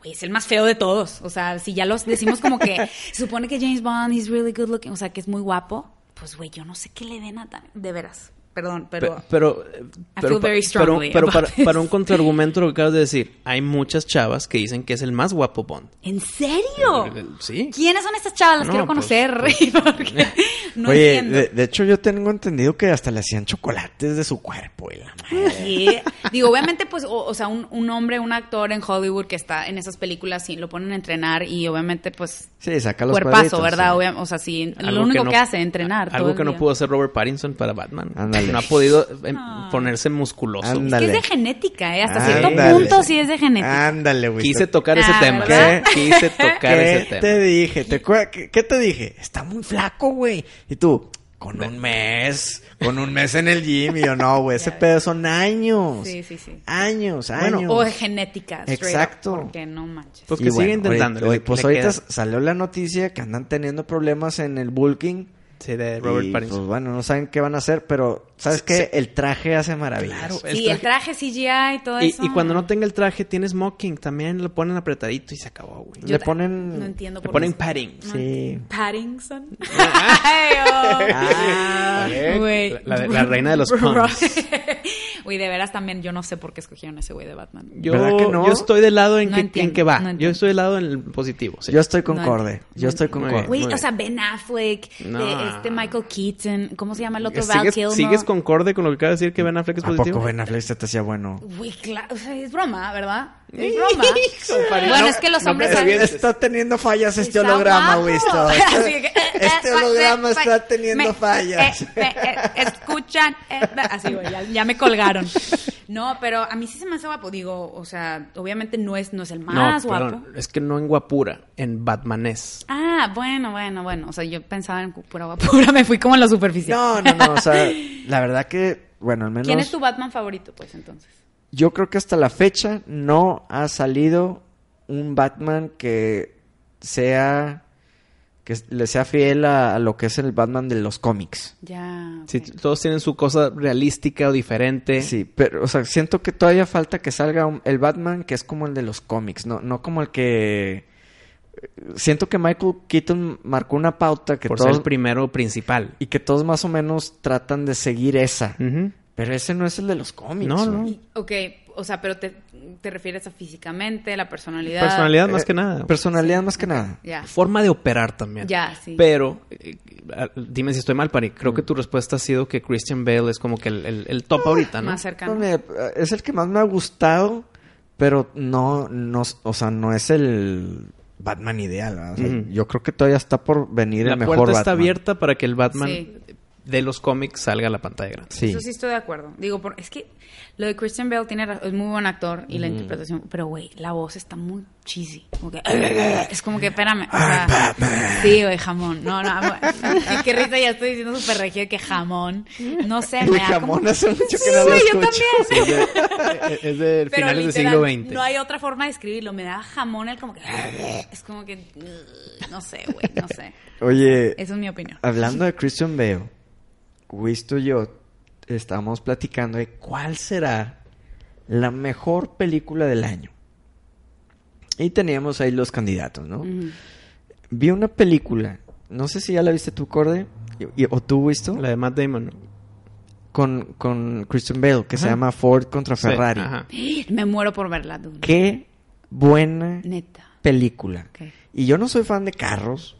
güey, es el más feo de todos. O sea, si ya los decimos como que se supone que James Bond is really good looking, o sea, que es muy guapo, pues, güey, yo no sé qué le den a De veras. Perdón, pero. Pe- pero, eh, I pero, feel pa- very pero, strongly pero about para, this. para un contraargumento lo que acabas de decir, hay muchas chavas que dicen que es el más guapo Bond. ¿En serio? Eh, Sí. ¿Quiénes son estas chavas? Las No, quiero pues, conocer. no Oye, entiendo. de, de hecho yo tengo entendido que hasta le hacían chocolates de su cuerpo y la madre. Sí. Digo, obviamente, pues, o, o sea, un, un hombre, un actor en Hollywood que está en esas películas, sí, lo ponen a entrenar y obviamente, pues, Sí, saca los cuerpazo, ¿verdad? sí. Obvia- o sea, sí, Algo lo único que, no- hace, entrenar. todo Algo el que no pudo hacer Robert Pattinson para Batman. Ándale. No ha podido eh, Ah. ponerse musculoso. Es que es de genética, ¿eh? Hasta cierto punto sí es de genética. Ándale, güey. Quise tocar ese Ah, tema. ¿verdad? Quise tocar ese ¿Qué tema. te dije? ¿Te acuer- ¿Qué, qué te dije? Está muy flaco, güey. Y tú, con un mes, con un mes en el gym. Y yo, no, güey, ese pedo son años. Sí, sí, sí. Años, Bueno, años. O de genética. up, Exacto. Porque no manches. Pues Y que bueno, siga intentando. pues ahorita queda. salió la noticia que andan teniendo problemas en el bulking. Sí, de Robert y, Pattinson. Pues bueno, no saben qué van a hacer, pero ¿sabes Sí, qué? sí. El traje hace maravillas. Claro, Sí, el traje CGI y todo y, eso. y cuando no tenga el traje, tiene smoking. También lo ponen apretadito y se acabó, güey. Le ta- ponen- No entiendo Le por ponen qué. padding. Sí. Paddington. Ay, oh. Ah, Güey. La- la- la reina de los puns. Güey, de veras también, yo no sé por qué escogieron ese güey de Batman. Yo, ¿Verdad que no? yo estoy del lado en, No que, entiendo, en que va. no yo estoy del lado en el positivo. sí. Yo estoy con No Corde. entiendo, Yo estoy con entiendo. Corde. Güey, o sea, Ben Affleck, No. este Michael Keaton, ¿cómo se llama el otro? Val ¿Sigues, Kilmer. ¿Sigues concorde con lo que acaba de decir que Ben Affleck es ¿A poco positivo? Ben Affleck se te hacía bueno? Güey, claro, o sea, es broma, ¿verdad? Es broma. Compadre, bueno, no- es que los no hombres me revientes. Está teniendo fallas este holograma. Wisto. Así que, eh, Este eh, holograma eh, está eh, teniendo me- fallas. eh, eh, eh, escuchan. eh, así, güey, ya, ya me colgaron. No, pero a mí sí se me hace guapo. Digo, o sea, obviamente no es, no es el más no, guapo. perdón. Es que no en guapura, en Batmanés. Ah, bueno, bueno, bueno. O sea, yo pensaba en pura guapura, me fui como en la superficie. No, no, no. O sea, la verdad que, bueno, al menos. ¿Quién es tu Batman favorito, pues, entonces? Yo creo que hasta la fecha no ha salido un Batman que sea. que le sea fiel a, a lo que es el Batman de los cómics. Ya. ok. Sí, todos tienen su cosa realística o diferente. Sí, pero, o sea, siento que todavía falta que salga un- el Batman que es como el de los cómics, no, no como el que siento que Michael Keaton marcó una pauta que Por ser todos el primero principal. y que todos más o menos tratan de seguir esa. Ujú. Pero ese no es el de los cómics. No, no. güey. Ok, o sea, pero te, te refieres a físicamente, la personalidad. Personalidad más Eh, que nada. Personalidad más que nada. Forma de operar también. Ya, sí. Pero, eh, dime si estoy mal, Pari. Creo que tu respuesta ha sido que Christian Bale es como que el, el- el top ahorita, ¿no? Más cercano. No, es el que más me ha gustado, pero no, no, o sea, no es el Batman ideal. Yo creo que todavía está por venir La el mejor puerta está Batman. abierta para que el Batman Sí. De los cómics salga a la pantalla grande. Sí. Eso sí estoy de acuerdo. Digo, por- es que lo de Christian Bale tiene ra- es muy buen actor y la interpretación, pero güey, la voz está muy cheesy. Como que- es como que, espérame. o sea, sí, güey, jamón. No, no. Y qué risa, ya estoy diciendo súper regio que jamón. No sé, me jamón como... hace mucho que Sí, no lo güey, yo también. Es de, es de Pero finales del siglo XX. No hay otra forma de escribirlo. Me da jamón el como que... Es como que... No sé, güey, no sé. Oye, Esa es mi opinión. hablando de Christian Bale, Wisto y yo estábamos platicando de cuál será la mejor película del año. Y teníamos ahí los candidatos, ¿no? Vi una película, no sé si ya la viste tú, Corde, y- y- o tú, Wisto, La de Matt Damon. con, con Christian Bale, que se llama Ford contra Sí, Ferrari. ajá. Me muero por verla, dude. Qué buena Neta. película. Y yo no soy fan de carros.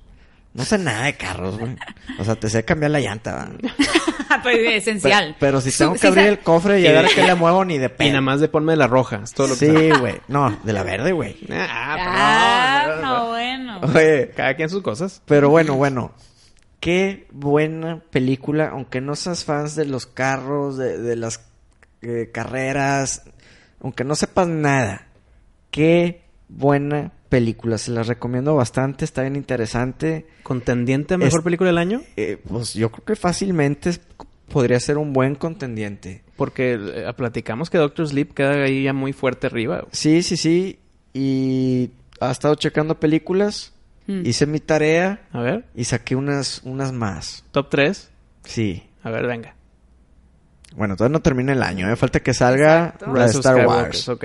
No sé nada de carros, güey. O sea, te sé cambiar la llanta, ¿va? Pero es esencial. Pero, pero si tengo que abrir el cofre y a ver qué le muevo ni de Y pedo. nada más de ponme la roja. Es todo lo que Sí, güey. No, de la verde, güey. Ah, Ah, pero no, no, no, no. bueno. Oye, Cada quien sus cosas. pero bueno, bueno. Qué buena película, aunque no seas fans de los carros, de, de las eh, carreras, aunque no sepas nada. Qué buena película, se las recomiendo bastante, está bien interesante. ¿Contendiente a mejor Es- película del año? Eh, pues yo creo que fácilmente es- podría ser un buen contendiente. Porque eh, platicamos que Doctor Sleep queda ahí ya muy fuerte arriba. Sí, sí, sí. Y ha estado checando películas. Mm. Hice mi tarea A ver, y saqué unas, unas más. top 3. Sí. A ver, venga. Bueno, todavía no termina el año. Me falta que salga Exacto. la de Star Skywalker, Wars. Ok.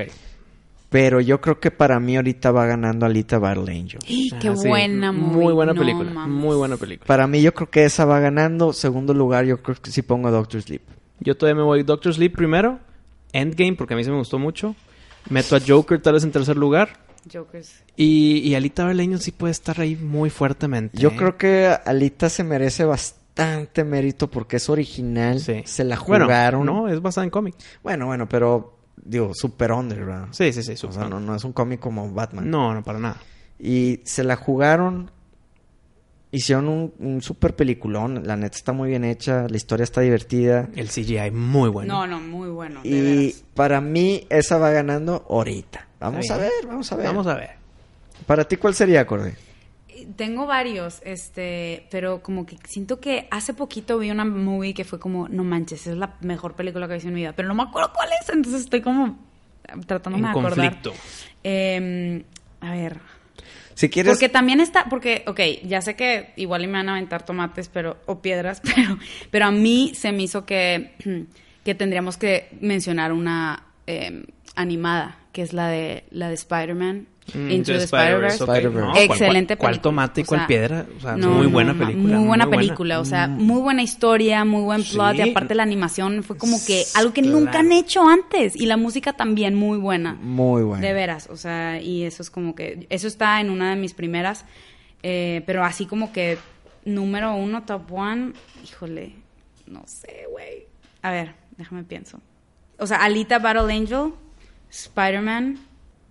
Pero yo creo que para mí ahorita va ganando Alita Battle Angel. Qué Ah, sí. buena, Muy buena no película. mames. Muy buena película. Para mí yo creo que esa va ganando. Segundo lugar yo creo que sí pongo Doctor Sleep. Yo todavía me voy Doctor Sleep primero. Endgame, porque a mí se me gustó mucho. Meto a Joker tal vez en tercer lugar. Jokers. Y, y Alita Battle sí puede estar ahí muy fuertemente. Yo ¿eh? creo que Alita se merece bastante mérito porque es original. Sí. Se la Bueno, jugaron. no, es basada en cómic. Bueno, bueno, pero digo, super under, ¿verdad? Sí, sí, sí. O super. sea, no, no es un cómic como Batman. no, no, para nada. Y se la jugaron. Hicieron un, un super peliculón. La neta está muy bien hecha. La historia está divertida. El CGI muy bueno. No, no, muy bueno. de y veras. para mí, esa va ganando ahorita. Vamos a ver, vamos a ver. Vamos a ver. Para ti, ¿cuál sería, Cordy? Tengo varios, este, pero como que siento que hace poquito vi una movie que fue como, no manches, es la mejor película que he visto en mi vida, pero no me acuerdo cuál es, entonces estoy como tratándome En de acordar. conflicto. Eh, a ver, Si quieres. porque también está, porque, ok, ya sé que igual me van a aventar tomates pero, o piedras, pero, pero a mí se me hizo que, que tendríamos que mencionar una eh, animada, que es la de, la de Spider-Man. Mm, Into the Spider-Verse, Spider-Verse. ok. Spider-Verse. No, ¿cuál- Excelente cuál, película. ¿Cuál tomate y O cuál sea, piedra? O sea, no, muy no, buena película. Muy buena película, o sea, Mm. muy buena historia, muy buen plot Sí. y aparte la animación fue como que algo que Claro. nunca han hecho antes y la música también muy buena. Muy bueno. De veras, o sea, y eso es como que, eso está en una de mis primeras, eh, pero así como que número uno, top one, híjole, no sé, güey. A ver, déjame pienso. O sea, Alita Battle Angel, Spider-Man,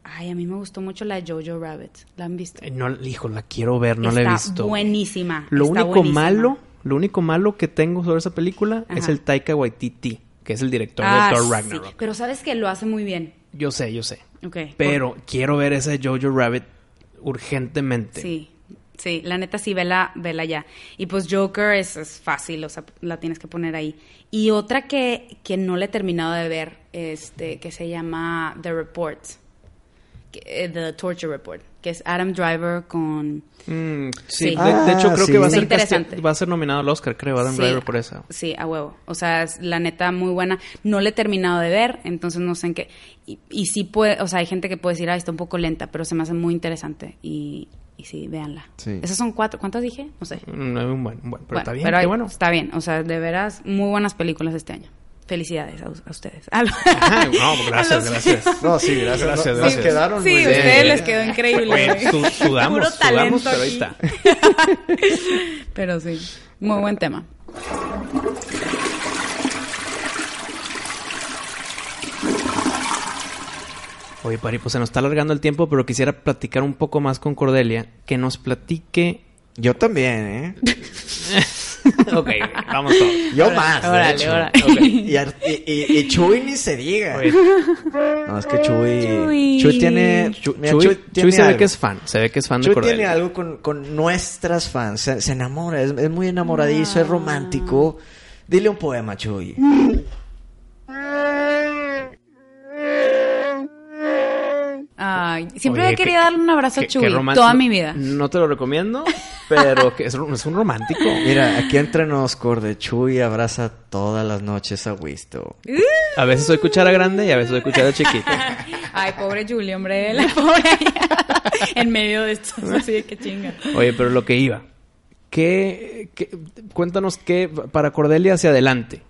ay, a mí me gustó mucho la Jojo Rabbit, ¿la han visto? Eh, No, hijo, la quiero ver, no está la he visto. buenísima. Lo está único buenísima. malo, lo único malo que tengo sobre esa película es el Taika Waititi, que es el director Ah, de Thor sí, Ragnarok. pero sabes que lo hace muy bien. Yo sé, yo sé. Ok. Pero quiero ver esa Jojo Rabbit urgentemente. Sí, sí, la neta sí, vela, vela ya. Y pues Joker es, es fácil, o sea, la tienes que poner ahí. Y otra que, que no le he terminado de ver, este, que se llama The Report. Eh, The Torture Report, que es Adam Driver con... Mm, sí, Sí. De, de hecho Ah, creo sí. que va a ser interesante. va a ser nominado al Oscar, creo, Adam Sí. Driver por esa. Sí, a huevo. O sea, es la neta muy buena. No la he terminado de ver, entonces no sé en qué. Y, y sí puede, o sea, hay gente que puede decir, ah, está un poco lenta, pero se me hace muy interesante. Y, y sí, véanla. Sí. Esas son cuatro. ¿Cuántas dije? No sé. Mm, un buen, un buen, pero Bueno, está bien, pero qué hay- bueno. Está bien. O sea, de veras, muy buenas películas este año. Felicidades a, a ustedes. A lo- Ajá, no, gracias, los- gracias. No, sí, gracias. Gracias, Nos gracias. quedaron Sí, muy bien. ustedes les quedó increíble. Oye, su- sudamos, Puro sudamos, talento pero ahí aquí. está. Pero sí, muy buen tema. Oye, Pari, pues se nos está alargando el tiempo, pero quisiera platicar un poco más con Cordelia, que nos platique... Yo también, ¿eh? ok, vamos todos. Yo más, de órale, hecho. órale. Ok. Y, y, y- Chuy ni se diga. Oye, No, es que Chuy... Chuy. Chuy tiene... Chu- mira, Chuy, Chuy Chuy tiene se ve algo. que es fan, se ve que es fan de Chuy tiene algo con, con nuestras fans. Se, se enamora, es, es muy enamoradizo, Ah. es romántico. Dile un poema, Chuy. Ay, siempre Oye, he querido darle un abrazo a Chuy toda mi vida. No te lo recomiendo, pero que es, un- es un romántico. Mira, aquí entre nos, Corde, Chuy abraza todas las noches a Wisto. A veces soy cuchara grande y a veces soy cuchara chiquita. Ay, pobre Julie, hombre, la pobre en medio de esto, así de que chinga. Oye, pero lo que iba. ¿Qué, qué- cuéntanos qué para Cordelia hacia adelante.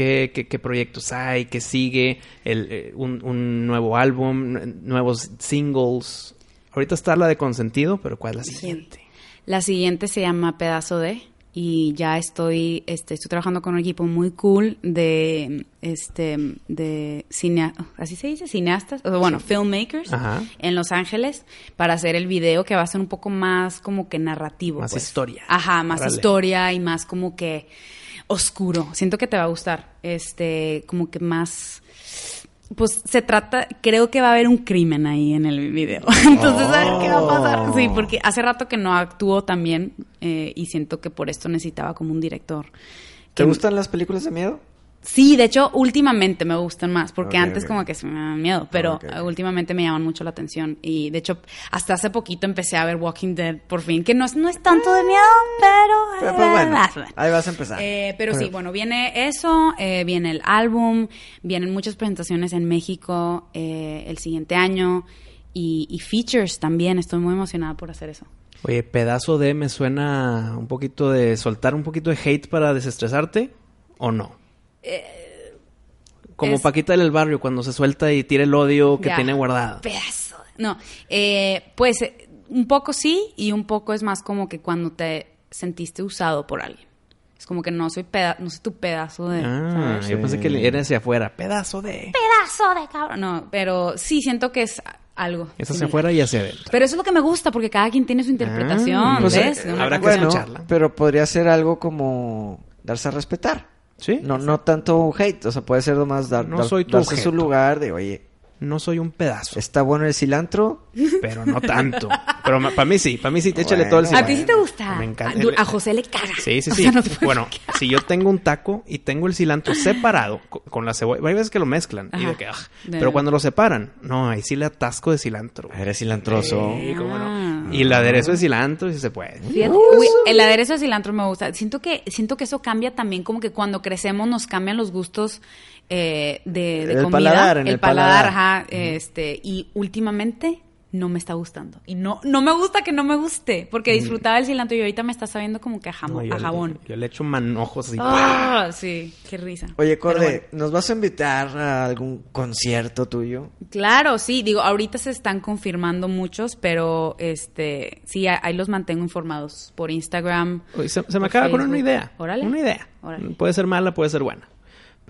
¿Qué, qué, qué proyectos hay? ¿Qué sigue? El, eh, un, un nuevo álbum, nuevos singles. Ahorita está la de Consentido, pero ¿cuál es la siguiente? La siguiente se llama Pedazo de y ya estoy este estoy trabajando con un equipo muy cool de este de cine así se dice cineastas o bueno filmmakers Ajá. en Los Ángeles para hacer el video que va a ser un poco más como que narrativo Más pues. historia. ajá más historia y más como que oscuro siento que te va a gustar este como que más pues se trata, creo que va a haber un crimen ahí en el video. Entonces, a ver qué va a pasar. Sí, porque hace rato que no actuó tan bien eh, y siento que por esto necesitaba como un director. ¿Te gustan las películas de miedo? Sí, de hecho, últimamente me gustan más, porque antes como que se me daban miedo, pero eh, últimamente me llaman mucho la atención. Y de hecho, hasta hace poquito empecé a ver Walking Dead por fin, que no es, no es tanto de miedo, pero... Pero, pues, bueno, ahí vas a empezar. Eh, pero sí, bueno, viene eso, eh, viene el álbum, vienen muchas presentaciones en México eh, el siguiente año y, y features también. Estoy muy emocionada por hacer eso. Oye, pedazo de me suena un poquito de soltar un poquito de hate para desestresarte o no. Como es- Paquita del barrio cuando se suelta y tira el odio que Ya. tiene guardado. Pedazo. de- No, eh, pues eh, un poco sí y un poco es más como que cuando te sentiste usado por alguien. Es como que no soy peda no soy tu pedazo de... Ah, ¿sabes? yo pensé que era hacia afuera. Pedazo de. Pedazo de cabrón. No, pero sí siento que es algo. Es hacia similar. afuera y hacia adentro. Pero eso es lo que me gusta porque cada quien tiene su interpretación, Ah, pues, ¿ves? eh, habrá que bueno, escucharla. pero podría ser algo como darse a respetar. ¿Sí? No, no tanto hate, o sea, puede ser nomás dar, No dar- soy tu darse su lugar de, oye, No soy un pedazo, está bueno el cilantro, pero no tanto. Pero para mí sí, para mí sí, échale Bueno. todo el ¿A cilantro. ti sí te gusta? Me encanta. A, a José le caga. Sí, sí, O sí. sea, no te puedes bueno, si yo tengo un taco y tengo el cilantro separado co- con la cebolla, hay veces que lo mezclan y de que, ah, De- pero cuando lo separan, no, ahí sí le atasco de cilantro. eres cilantroso. Sí, cómo no. Ah. Y el aderezo de cilantro sí se puede. Fíjate, uy, el aderezo de cilantro me gusta. Siento que, siento que eso cambia también, como que cuando crecemos nos cambian los gustos eh, de, de El comida. paladar, en el paladar. ajá. Este, y últimamente no me está gustando. Y no, no me gusta que no me guste, porque disfrutaba el cilantro y ahorita me está sabiendo como que a, jamo- No, yo, a jabón. Yo, le echo manojos así. Ah, sí, qué risa. Oye, Corde, bueno. ¿nos vas a invitar a algún concierto tuyo? Claro, sí, digo, ahorita se están confirmando muchos, pero este, sí, ahí los mantengo informados por Instagram. Oye, se, se me acaba con una idea. Órale. Una idea. Órale. Puede ser mala, puede ser buena.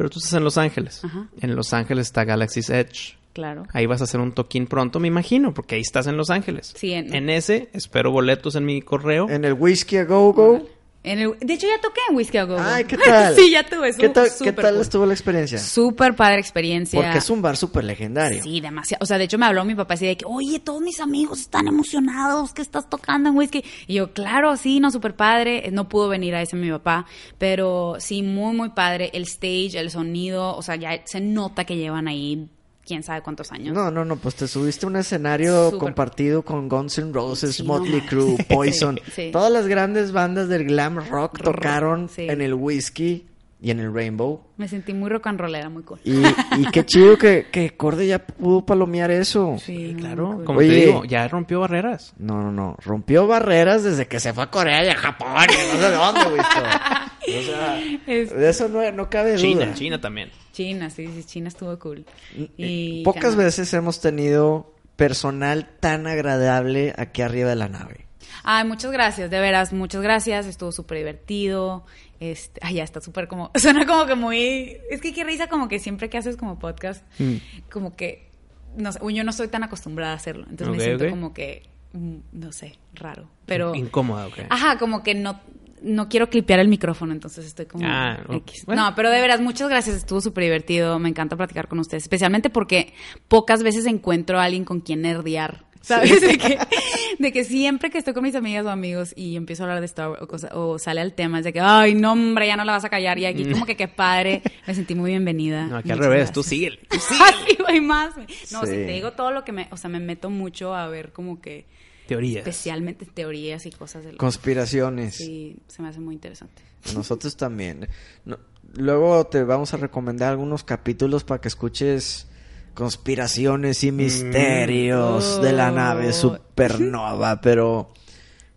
Pero tú estás en Los Ángeles. Ajá. En Los Ángeles está Galaxy's Edge. Claro. Ahí vas a hacer un toquín pronto, me imagino, porque ahí estás en Los Ángeles. Sí, en- ese, espero boletos en mi correo. ¿En el Whisky a Go Go? En el- de hecho, ya toqué en Whisky a Go Go. Ay, ¿qué tal? sí, ya tuve. ¿Qué tal, ¿qué tal cool. estuvo la experiencia? Súper padre experiencia. Porque es un bar súper legendario. Sí, demasiado. O sea, de hecho me habló mi papá así de que, oye, todos mis amigos están emocionados que estás tocando en whisky. Y yo, claro, sí, no, súper padre. Eh, No pudo venir a ese mi papá, pero sí, muy, muy padre. El stage, el sonido, o sea, ya se nota que llevan ahí quién sabe cuántos años. No, no, no, pues te subiste a un escenario compartido con Guns N' Roses, Sí, Motley no Crue. Poison. Sí, sí. Todas las grandes bandas del glam rock tocaron sí. en el Whiskey y en el Rainbow. Me sentí muy rock and rollera, muy cool. Y, y qué chido que, que Corde ya pudo palomear eso. Sí, claro. cool. Como Oye. te digo, ya rompió barreras. No, no, no. Rompió barreras desde que se fue a Corea y a Japón. y no sé de dónde, güey. O sea, Es- de eso no, no cabe duda. China, China también. China, sí, sí, China estuvo cool. Eh, Y Pocas ganó. veces hemos tenido personal tan agradable aquí arriba de la nave. Ay, muchas gracias, de veras, muchas gracias. Estuvo súper divertido. Este, ay, ya está súper como. Suena como que muy. Es que qué risa, como que siempre que haces como podcast, Mm. como que. No sé, yo no estoy tan acostumbrada a hacerlo. Entonces me siento como que. mm, No sé, raro. Pero. Incómoda, ok. Ajá, como que no. No quiero clipear el micrófono, entonces estoy como Ah. X. Bueno. No, pero de veras, muchas gracias. Estuvo súper divertido. Me encanta platicar con ustedes. Especialmente porque pocas veces encuentro a alguien con quien nerdear. ¿Sabes? De, que, de que siempre que estoy con mis amigas o amigos y empiezo a hablar de Star Wars o, cosa- o sale el tema, es de que, ay, no, hombre, ya no la vas a callar. Y aquí, como que qué padre. Me sentí muy bienvenida. No, aquí al revés. Tú síguele. Tú Ah, sí, güey, más. No, Sí. si te digo todo lo que me. O sea, me meto mucho a ver como que. Teorías. Especialmente teorías y cosas del. Conspiraciones. Sí, se me hace muy interesante. Nosotros también. No- luego te vamos a recomendar algunos capítulos para que escuches conspiraciones y misterios de la nave Oh. supernova. Pero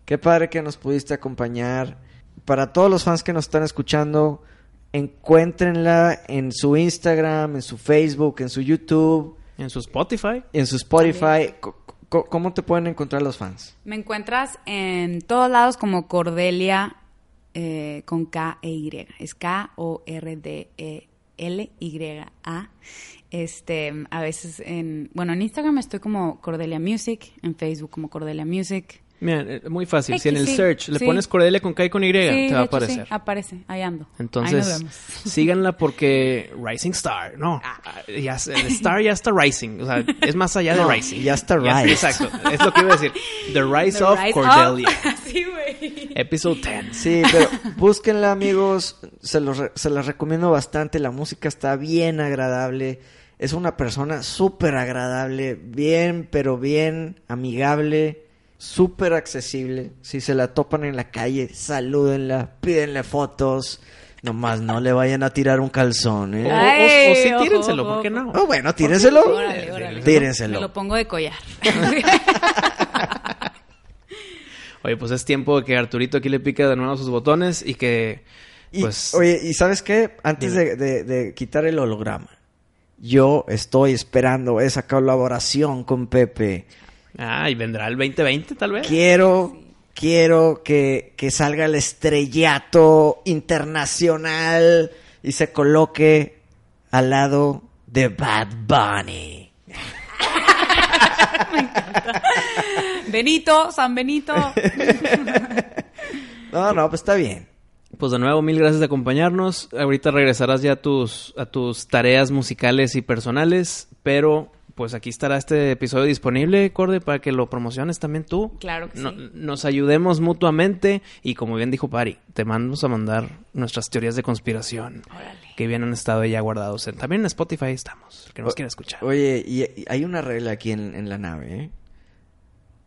qué padre que nos pudiste acompañar. Para todos los fans que nos están escuchando, encuéntrenla en su Instagram, en su Facebook, en su YouTube, En su Spotify. en su Spotify. ¿Cómo te pueden encontrar los fans? Me encuentras en todos lados como Cordelia eh, con K e Y. Es K-O-R-D-E-L-Y-A. Este, a veces en, bueno, en Instagram estoy como Cordelia Music, en Facebook como Cordelia Music. Mira, eh, muy fácil. Si en el X, sí, search le sí. pones Cordelia con K y con Y, Sí, te va a hecho, sí, aparecer. aparece, ahí ando. Ahí nos Entonces, vemos. síganla porque Rising Star, no, Ah. ya, se- el Star ya está Rising, o sea, es más allá No, de Rising. ya está Rise. Exacto, es lo que iba a decir. The Rise The of Rise Cordelia, sí, güey. episode 10. Sí, pero búsquenla, amigos. Se, los re- se las recomiendo bastante. La música está bien agradable. Es una persona súper agradable. Bien, pero bien amigable. Súper accesible. Si se la topan en la calle, salúdenla. Pídenle fotos. Nomás no le vayan a tirar un calzón, O, ¿eh? o- sí, ojo, tírenselo, ojo, ¿por qué no? Oh, bueno, tírenselo. Órale, órale. Tírenselo. Me lo pongo de collar. Oye, pues es tiempo de que Arturito aquí le pique de nuevo sus botones y que, Y, pues... Oye, ¿y sabes qué? Antes de, de- de quitar el holograma, yo estoy esperando esa colaboración con Pepe. Ah, y vendrá el 2020 tal vez. Quiero, quiero que, que salga el estrellato internacional y se coloque al lado de Bad Bunny. Benito, San Benito. No, no, pues está bien. Pues de nuevo, mil gracias de acompañarnos. Ahorita regresarás ya a tus, a tus tareas musicales y personales, pero pues aquí estará este episodio disponible, Corde, para que lo promociones también tú. Claro que No- sí. Nos ayudemos mutuamente y como bien dijo Pari, te mandamos a mandar nuestras teorías de conspiración Órale. que bien han estado ya guardados. En- también en Spotify estamos, el que nos O- quiera escuchar. Oye, y, y hay una regla aquí en, en la nave, ¿eh?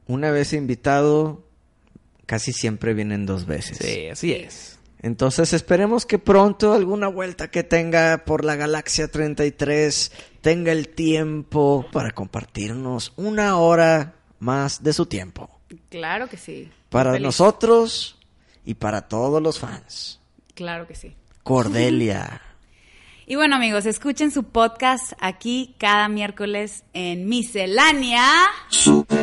Una vez invitado, casi siempre vienen dos veces. Sí, así es. Entonces esperemos que pronto alguna vuelta que tenga por la galaxia 33 tenga el tiempo para compartirnos una hora más de su tiempo. Claro que sí. Para Feliz. nosotros y para todos los fans. Claro que sí. Cordelia. Y bueno, amigos, escuchen su podcast aquí cada miércoles en Miscelánea. ¡Show!